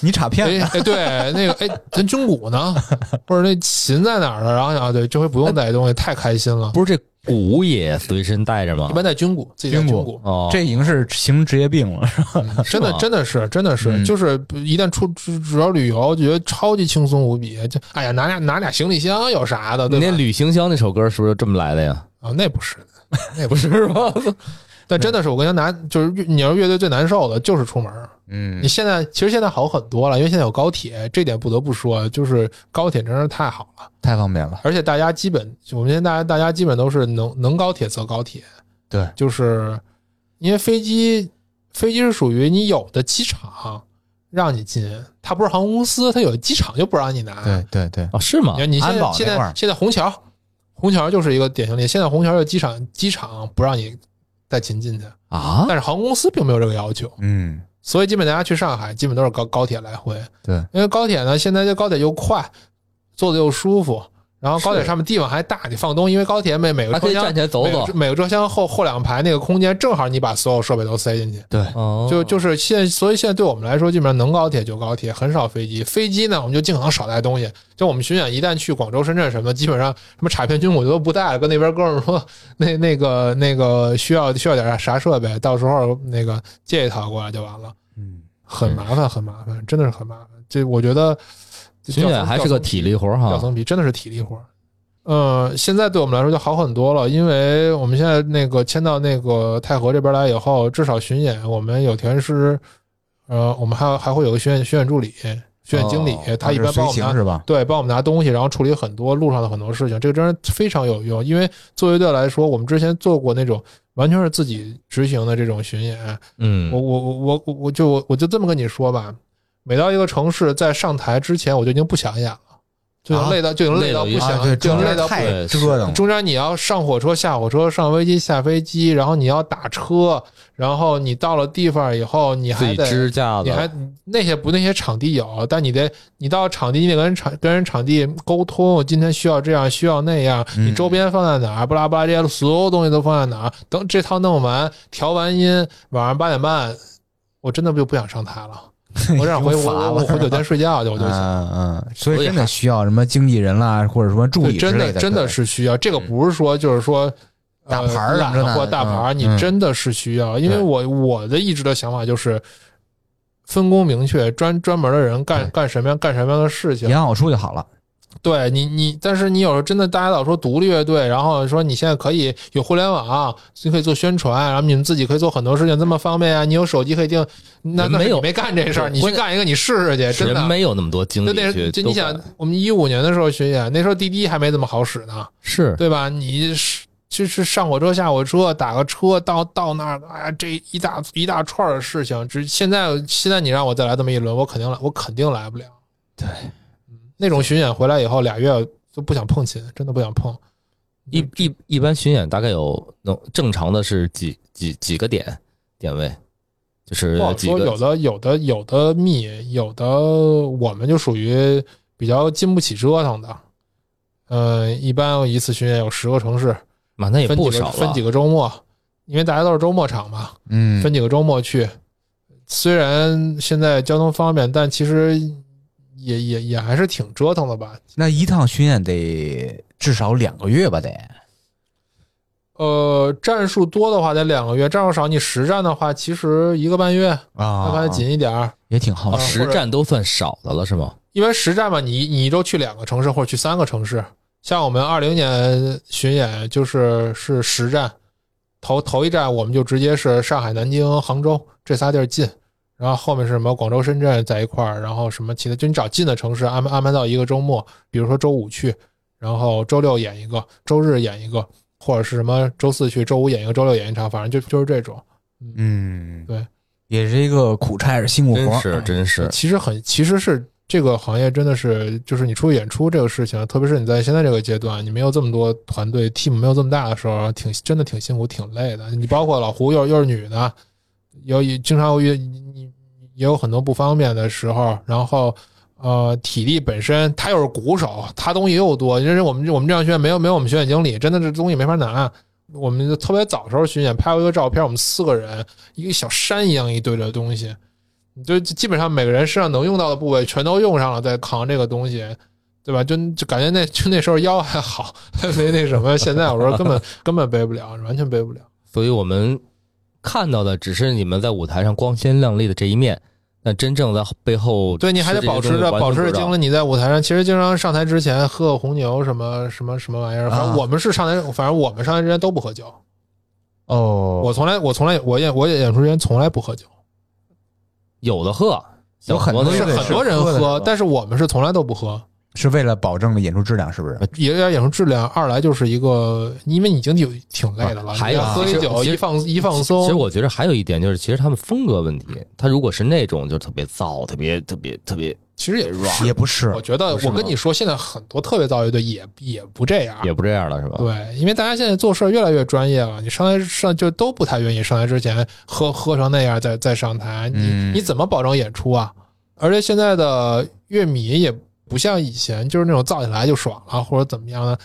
Speaker 2: 你插片
Speaker 3: 哎哎对，那个哎咱军鼓呢，或者那琴在哪儿呢？然后想啊对，这回不用带东西，太开心了。
Speaker 1: 不是这鼓也随身带着吗
Speaker 3: 一？般带军鼓，自己带
Speaker 2: 军鼓，
Speaker 1: 哦，
Speaker 2: 这已经是行职业病了。
Speaker 3: 是吧真的真的是真的是，
Speaker 2: 嗯
Speaker 3: 就是一旦出主主要旅游，觉得超级轻松无比。就哎呀，拿俩拿俩行李箱有啥的，对吧？
Speaker 1: 你那旅行箱那首歌是不是就这么来的呀？
Speaker 3: 啊，那不是，那不是 (laughs) 吧？但真的是，我跟他拿，就是你要是乐队最难受的就是出门儿。
Speaker 2: 嗯
Speaker 3: 你现在其实现在好很多了，因为现在有高铁，这点不得不说，就是高铁真是太好了。
Speaker 2: 太方便了。
Speaker 3: 而且大家基本，我们现在大家大家基本都是能能高铁则高铁，
Speaker 2: 对，
Speaker 3: 就是因为飞机飞机是属于你有的机场让你进，它不是航空公司，它有的机场就不让你拿。
Speaker 2: 对对对，
Speaker 1: 哦，是吗
Speaker 3: 你？看你现在现在现在虹桥，虹桥就是一个典型例。现在虹桥的机场机场不让你带琴进去，
Speaker 1: 啊，
Speaker 3: 但是航空公司并没有这个要求，
Speaker 2: 嗯，
Speaker 3: 所以基本大家去上海基本都是高高铁来回。
Speaker 2: 对，
Speaker 3: 因为高铁呢，现在这高铁又快，坐的又舒服，然后高铁上面地方还大，你放东西，因为高铁每每个车厢
Speaker 1: 站起来走走
Speaker 3: 每个车厢后后两排那个空间正好你把所有设备都塞进去。
Speaker 2: 对，
Speaker 1: 哦，
Speaker 3: 就就是现在，所以现在对我们来说，基本上能高铁就高铁，很少飞机。飞机呢，我们就尽可能少带东西。就我们巡演，一旦去广州、深圳什么，基本上什么卡片军鼓都不带了，跟那边哥们说，那那个那个需要需要点啥设备，到时候那个借一套过来就完了。
Speaker 2: 嗯，
Speaker 3: 很麻烦，很麻烦，真的是很麻烦。这我觉得
Speaker 1: 巡演还是个体力活儿哈。
Speaker 3: 掉层皮，真的是体力活儿。呃，现在对我们来说就好很多了，因为我们现在那个迁到那个太和这边来以后，至少巡演我们有调音师，呃，我们还还会有个巡演巡演助理、巡演经理，
Speaker 1: 哦
Speaker 3: 他一般帮
Speaker 2: 随
Speaker 3: 我们拿
Speaker 2: 是吧？
Speaker 3: 对，帮我们拿东西，然后处理很多路上的很多事情，这个真是非常有用。因为作为乐队来说，我们之前做过那种完全是自己执行的这种巡演，
Speaker 1: 嗯
Speaker 3: 我，我我我我我就我就这么跟你说吧，每到一个城市，在上台之前，我就已经不想演了，就已经
Speaker 2: 啊
Speaker 3: 累到就已经累到不想，就已经累到不
Speaker 2: 太折腾。
Speaker 3: 中间你要上火车、下火车、上飞机、下飞机，然后你要打车，然后你到了地方以后，你还得
Speaker 1: 支架
Speaker 3: 你还，那些不那些场地有，但你得你到场地你得跟人场跟人场地沟通，今天需要这样需要那样，
Speaker 2: 嗯
Speaker 3: 你周边放在哪儿，巴拉巴拉这些所有东西都放在哪儿，等这套弄完调完音，晚上八点半，我真的就不想上台了，(laughs) 我想回我
Speaker 2: 乏了
Speaker 3: 我我回酒店睡觉去，我就行。
Speaker 2: 嗯嗯，所以
Speaker 1: 所以还
Speaker 2: 真的需要什么经纪人啦，或者什么助，理之
Speaker 3: 真的真的是需要，这个不是说就是说。
Speaker 2: 大牌的
Speaker 3: 懒或大牌儿，
Speaker 2: 嗯嗯。
Speaker 3: 你真的是需要，因为我我的一直的想法就是分工明确，专专门的人干干什么样干什么样的事情，
Speaker 2: 养好出就好了。
Speaker 3: 对你，你，但是你有时候真的，大家老说独立乐队，然后说你现在可以有互联网，你可以做宣传，然后你们自己可以做很多事情，这么方便啊！你有手机可以定，那那
Speaker 1: 没有
Speaker 3: 没干这事儿，你去干一个，你试试去，真的。
Speaker 1: 没有那么多精力
Speaker 3: 就你想，我们一五年的时候巡演，那时候滴滴还没这么好使呢，
Speaker 1: 是
Speaker 3: 对吧？你是就是上火车、下火车，打个车到到那儿，哎呀，这一大一大串儿的事情，只现在现在你让我再来这么一轮，我肯定来，我肯定来不了。
Speaker 1: 对
Speaker 3: 嗯，那种巡演回来以后俩月就不想碰琴，真的不想碰。
Speaker 1: 一一一般巡演大概有能正常的是几几几个点点位，就是
Speaker 3: 不好说，有的有的有的密，有的我们就属于比较经不起折腾的。嗯、一般一次巡演有十个城市，
Speaker 1: 嘛，那也不少
Speaker 3: 分几个周末，因为大家都是周末场嘛，
Speaker 2: 嗯，
Speaker 3: 分几个周末去。虽然现在交通方便，但其实也也也还是挺折腾的吧。
Speaker 2: 那一趟巡演得至少两个月吧？得
Speaker 3: 呃，战术多的话得两个月，战术少你实战的话，其实一个半月，
Speaker 2: 啊
Speaker 3: 那还紧一点儿。
Speaker 1: 哦，
Speaker 2: 也挺耗时。
Speaker 1: 实战都算少的了是吗？
Speaker 3: 因为实战嘛，你你一周去两个城市或者去三个城市，像我们二零年巡演就是是实战，头头一站我们就直接是上海、南京、杭州这仨地儿进，然后后面是什么广州、深圳在一块儿，然后什么其他，就你找近的城市安排安排到一个周末，比如说周五去，然后周六演一个，周日演一个，或者是什么周四去，周五演一个，周六演一场，反正就就是这种。
Speaker 2: 嗯，
Speaker 3: 对，
Speaker 2: 也是一个苦差事辛苦活
Speaker 1: 真，是。真是，
Speaker 3: 其实很，其实是这个行业真的是，就是你出去演出这个事情，特别是你在现在这个阶段，你没有这么多团队 team 没有这么大的时候，挺真的挺辛苦，挺累的。你包括老胡又又是女的，有经常遇你也有很多不方便的时候，然后。呃，体力本身，他又是鼓手，他东西又多。因为我们我们这样学院没有没有我们学院经理，真的这东西没法拿。我们就特别早时候巡演拍过一个照片，我们四个人一个小山一样一堆的东西，就基本上每个人身上能用到的部位全都用上了，在扛这个东西，对吧？就就感觉那就那时候腰还好，(laughs) 没那什么。现在我说根本根本背不了，完全背不了。
Speaker 1: 所以我们看到的只是你们在舞台上光鲜亮丽的这一面，但真正在背后，
Speaker 3: 对你还得保持着保持着精神。你在舞台上，其实经常上台之前喝个红牛，什么什么什么玩意儿。反正我们是上台，反正我们上台之前都不喝酒。
Speaker 2: 哦，
Speaker 3: 我从来我从来我演我演出之前从来不喝酒，
Speaker 1: 有的喝，
Speaker 2: 有很多
Speaker 3: 是很多人
Speaker 2: 喝，
Speaker 3: 但是我们是从来都不喝。
Speaker 2: 是为了保证演出质量，是不是？
Speaker 3: 一个演出质量，二来就是一个，因为你已经有挺累的了，
Speaker 1: 还有
Speaker 3: 喝一酒一放一放松其。
Speaker 1: 实我觉得还有一点就是，其实他们风格问题，他如果是那种就特别燥、特别特别特别，
Speaker 3: 其实也是，
Speaker 2: 也不是
Speaker 3: 我，觉得我跟你说，现在很多特别造乐队也也不这样。
Speaker 1: 也不这样了，是吧？
Speaker 3: 对，因为大家现在做事越来越专业了，你上台上就都不太愿意上台之前喝喝成那样再再上台，你、
Speaker 2: 嗯
Speaker 3: 你怎么保证演出啊？而且现在的乐迷也不像以前，就是那种造起来就爽了或者怎么样的。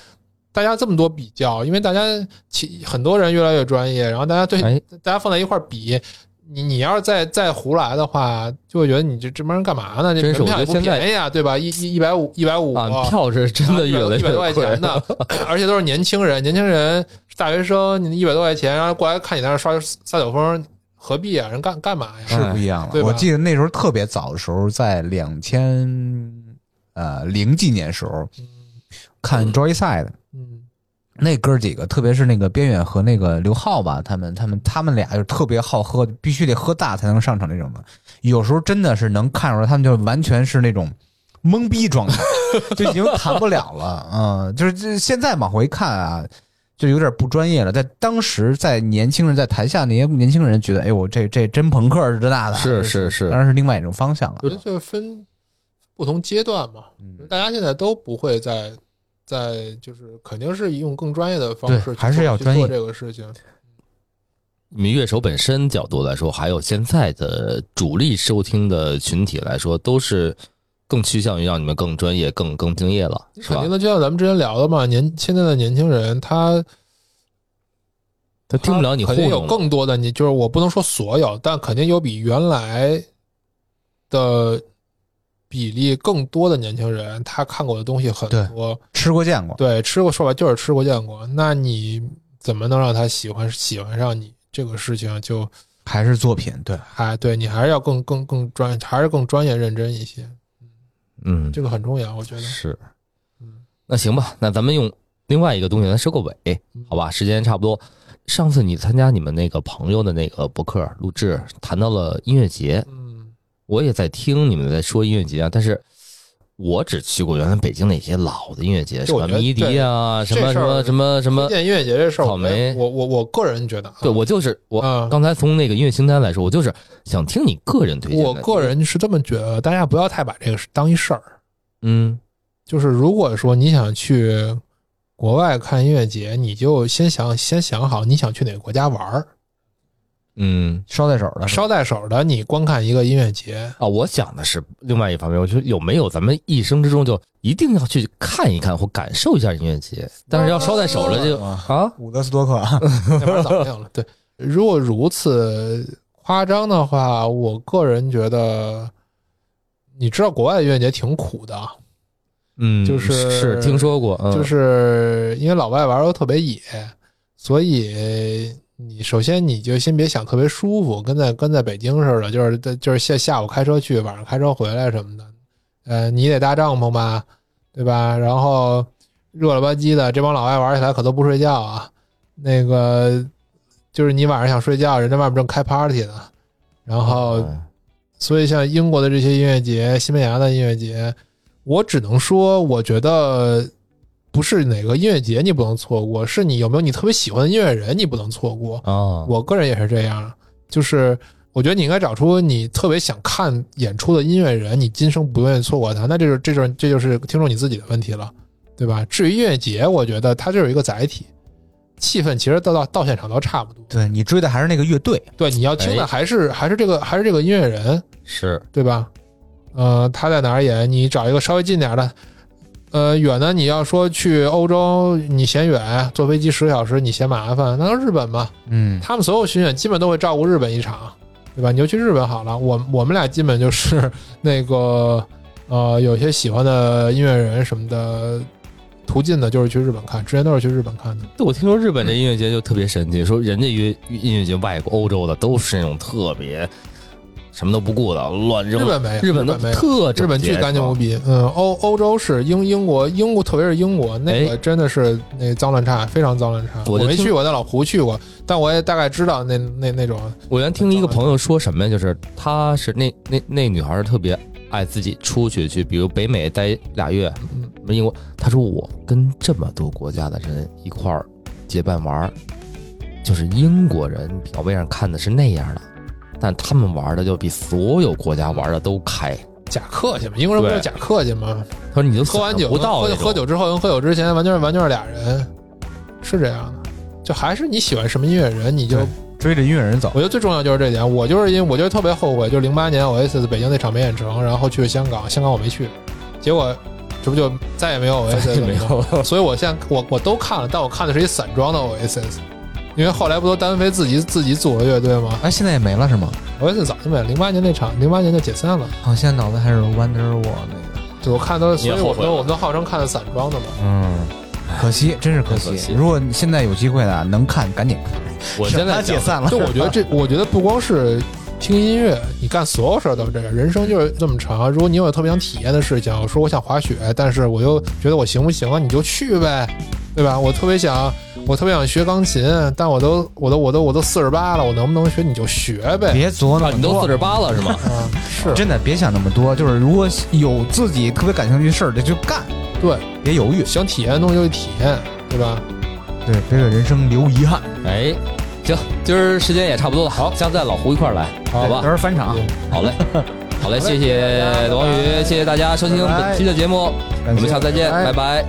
Speaker 3: 大家这么多比较，因为大家其很多人越来越专业，然后大家对、
Speaker 1: 哎
Speaker 3: 大家放在一块儿比。你你要是再再胡来的话，就会觉得你这这帮人干嘛呢？这门票也不便宜啊，对吧？一一一百五一百五
Speaker 1: 啊，票是真的越来
Speaker 3: 一百多块钱的，(laughs) 而且都是年轻人，年轻人大学生，你一百多块钱，然后过来看你在那刷撒酒疯，何必啊？人干干嘛呀？
Speaker 2: 是不一样了。我记得那时候特别早的时候，在两千呃零几年时候看 Joyside，
Speaker 3: 嗯，
Speaker 2: 那哥几个，特别是那个边远和那个刘浩吧，他们他们他们俩就特别好喝，必须得喝大才能上场那种的。有时候真的是能看出来，他们就完全是那种懵逼状态，(laughs) 就已经谈不了了。嗯，就是这现在往回看啊，就有点不专业了。在当时，在年轻人在台下那些年轻人觉得，哎呦，这这真朋克是这那的，
Speaker 1: 是是是
Speaker 2: 当然是另外一种方向了
Speaker 3: 我。觉得就是分不同阶段嘛，
Speaker 2: 嗯
Speaker 3: 大家现在都不会在在就是肯定是用更专业的方式
Speaker 2: 还是要专业
Speaker 3: 做去做这个事情。
Speaker 1: 你们乐手本身角度来说，还有现在的主力收听的群体来说，都是更趋向于让你们更专业、更更敬业了，是吧
Speaker 3: 肯定？的，就像咱们之前聊的嘛，年现在的年轻人他
Speaker 1: 他听不了你糊
Speaker 3: 肯定有，更多的你，就是我不能说所有，但肯定有比原来的比例更多的年轻人，他看过的东西很多，
Speaker 2: 吃过见过，
Speaker 3: 对，吃过说白就是吃过见过。那你怎么能让他喜欢喜欢上你这个事情？就
Speaker 2: 还是作品，对，
Speaker 3: 还对你还是要更更更专，还是更专业认真一些，
Speaker 1: 嗯，
Speaker 3: 这个很重要，我觉得。
Speaker 1: 是
Speaker 3: 嗯。
Speaker 1: 那行吧，那咱们用另外一个东西来收个尾，好吧？时间差不多。上次你参加你们那个朋友的那个博客录制，谈到了音乐节，
Speaker 3: 嗯，
Speaker 1: 我也在听你们在说音乐节啊，但是我只去过原来北京那些老的音乐节，什么迷笛啊，什么什么什么什么
Speaker 3: 推，荐音乐节这事儿，我
Speaker 1: 草莓
Speaker 3: 我我我个人觉得啊，
Speaker 1: 对我就是我
Speaker 3: 嗯
Speaker 1: 刚才从那个音乐清单来说，我就是想听你个人推荐。
Speaker 3: 我个人是这么觉得，大家不要太把这个当一事儿。
Speaker 1: 嗯
Speaker 3: 就是如果说你想去国外看音乐节，你就先想先想好你想去哪个国家玩儿，
Speaker 1: 嗯。
Speaker 2: 捎带手的，
Speaker 3: 捎带手的你观看一个音乐节。
Speaker 1: 啊，我想的是另外一方面，我觉得有没有咱们一生之中就一定要去看一看或感受一下音乐节，但是要捎带手的就
Speaker 2: 啊
Speaker 1: 啊，
Speaker 2: 伍德斯托克，(laughs)
Speaker 3: 那边早定了。对，如果如此夸张的话，我个人觉得，你知道国外的音乐节挺苦的，
Speaker 1: 嗯，
Speaker 3: 就是
Speaker 1: 是听说过，嗯、
Speaker 3: 就是因为老外玩的都特别野，所以你首先你就先别想特别舒服，跟在跟在北京似的，就是在就是下下午开车去，晚上开车回来什么的。呃，你得搭帐篷吧，对吧？然后热了吧唧的，这帮老外玩起来可都不睡觉啊。那个就是你晚上想睡觉，人家外面正开 party 呢，然后
Speaker 1: 嗯
Speaker 3: 所以像英国的这些音乐节、西班牙的音乐节，我只能说，我觉得不是哪个音乐节你不能错过，是你有没有你特别喜欢的音乐人你不能错过。
Speaker 1: 啊，
Speaker 3: 我个人也是这样，就是我觉得你应该找出你特别想看演出的音乐人，你今生不愿意错过他，那这是这就是这就是听众你自己的问题了，对吧？至于音乐节，我觉得它就是一个载体，气氛其实到到到现场都差不多。
Speaker 2: 对你追的还是那个乐队，
Speaker 3: 对，你要听的
Speaker 1: 哎
Speaker 3: 还是、还是这个还是这个音乐人，
Speaker 1: 是
Speaker 3: 对吧？呃，他在哪儿演？你找一个稍微近点的。呃，远的你要说去欧洲，你嫌远，坐飞机十个小时你嫌麻烦，那就日本嘛。
Speaker 2: 嗯，
Speaker 3: 他们所有巡演基本都会照顾日本一场，对吧？你就去日本好了。我我们俩基本就是那个呃，有些喜欢的音乐人什么的，途径的就是去日本看，之前都是去日本看的。
Speaker 1: 对，我听说日本这音乐节就特别神奇，说人家乐音乐节外国欧洲的都是那种特别什么都不顾的乱扔，
Speaker 3: 日本没有
Speaker 1: 日本都特
Speaker 3: 日本巨干净无比，嗯，欧欧洲是英英国英国，特别是英国那个
Speaker 1: 哎。
Speaker 3: 真的是那脏乱差，非常脏乱差。
Speaker 1: 我
Speaker 3: 我没去过，但老胡去过，但我也大概知道那那那种
Speaker 1: 我原听一个朋友说什么呀，就是他是那那那女孩儿特别爱自己出去去，比如北美待俩月，
Speaker 3: 嗯。
Speaker 1: 英国，他说我跟这么多国家的人一块儿结伴玩儿，就是英国人表面上看的是那样的，但他们玩的就比所有国家玩的都开。
Speaker 3: 假客气嘛，英国人不是假客气吗？
Speaker 1: 他说你就
Speaker 3: 喝完酒
Speaker 1: 不到
Speaker 3: 喝喝酒之后跟喝酒之前完全是完全是俩人，是这样的。就还是你喜欢什么音乐人，你就
Speaker 2: 追着音乐人走。
Speaker 3: 我觉得最重要就是这点。我就是因为我觉得特别后悔，就是零八年 Oasis 北京那场没演成，然后去了香港，香港我没去，结果这不就再也没有 Oasis
Speaker 1: 没
Speaker 3: 了所以我现在我我都看了，但我看的是一散装的 Oasis，因为后来不都单飞自己自己组了乐队吗
Speaker 2: 哎，现在也没了是吗
Speaker 3: ？？Oasis 早就没了，零八年那场，零八年就解散了。
Speaker 2: 好，现在脑子还是 Wonderwall 那个。
Speaker 3: 对我看都，所以我们我们都号称看的散装的嘛。
Speaker 2: 嗯，可惜，真是可惜。
Speaker 1: 可惜
Speaker 2: 如果你现在有机会的能看，赶紧看。
Speaker 1: 我现在
Speaker 2: 解散了，
Speaker 3: 就我觉得这，(laughs) 我觉得不光是听音乐，你干所有事儿都是这样。人生就是这么长，如果你有特别想体验的事情，我说我想滑雪，但是我又觉得我行不行啊？你就去呗，对吧？我特别想，我特别想学钢琴，但我都我都我都我都四十八了，我能不能学？你就学呗。
Speaker 2: 别琢磨。
Speaker 1: 你都四十八了是吗？
Speaker 3: 嗯，是
Speaker 2: 真的别想那么多，就是如果有自己特别感兴趣的事儿，就就干，
Speaker 3: 对，
Speaker 2: 别犹豫。
Speaker 3: 想体验的东西就去体验，对吧？
Speaker 2: 对，别给人生留遗憾。
Speaker 1: 哎，行，今儿时间也差不多了，好，下次带老胡一块儿来，好吧
Speaker 2: 到？时候返场，
Speaker 1: 好嘞，(laughs) 好嘞，谢谢王宇，谢谢大家收听本期的节目，我们下次再见，拜拜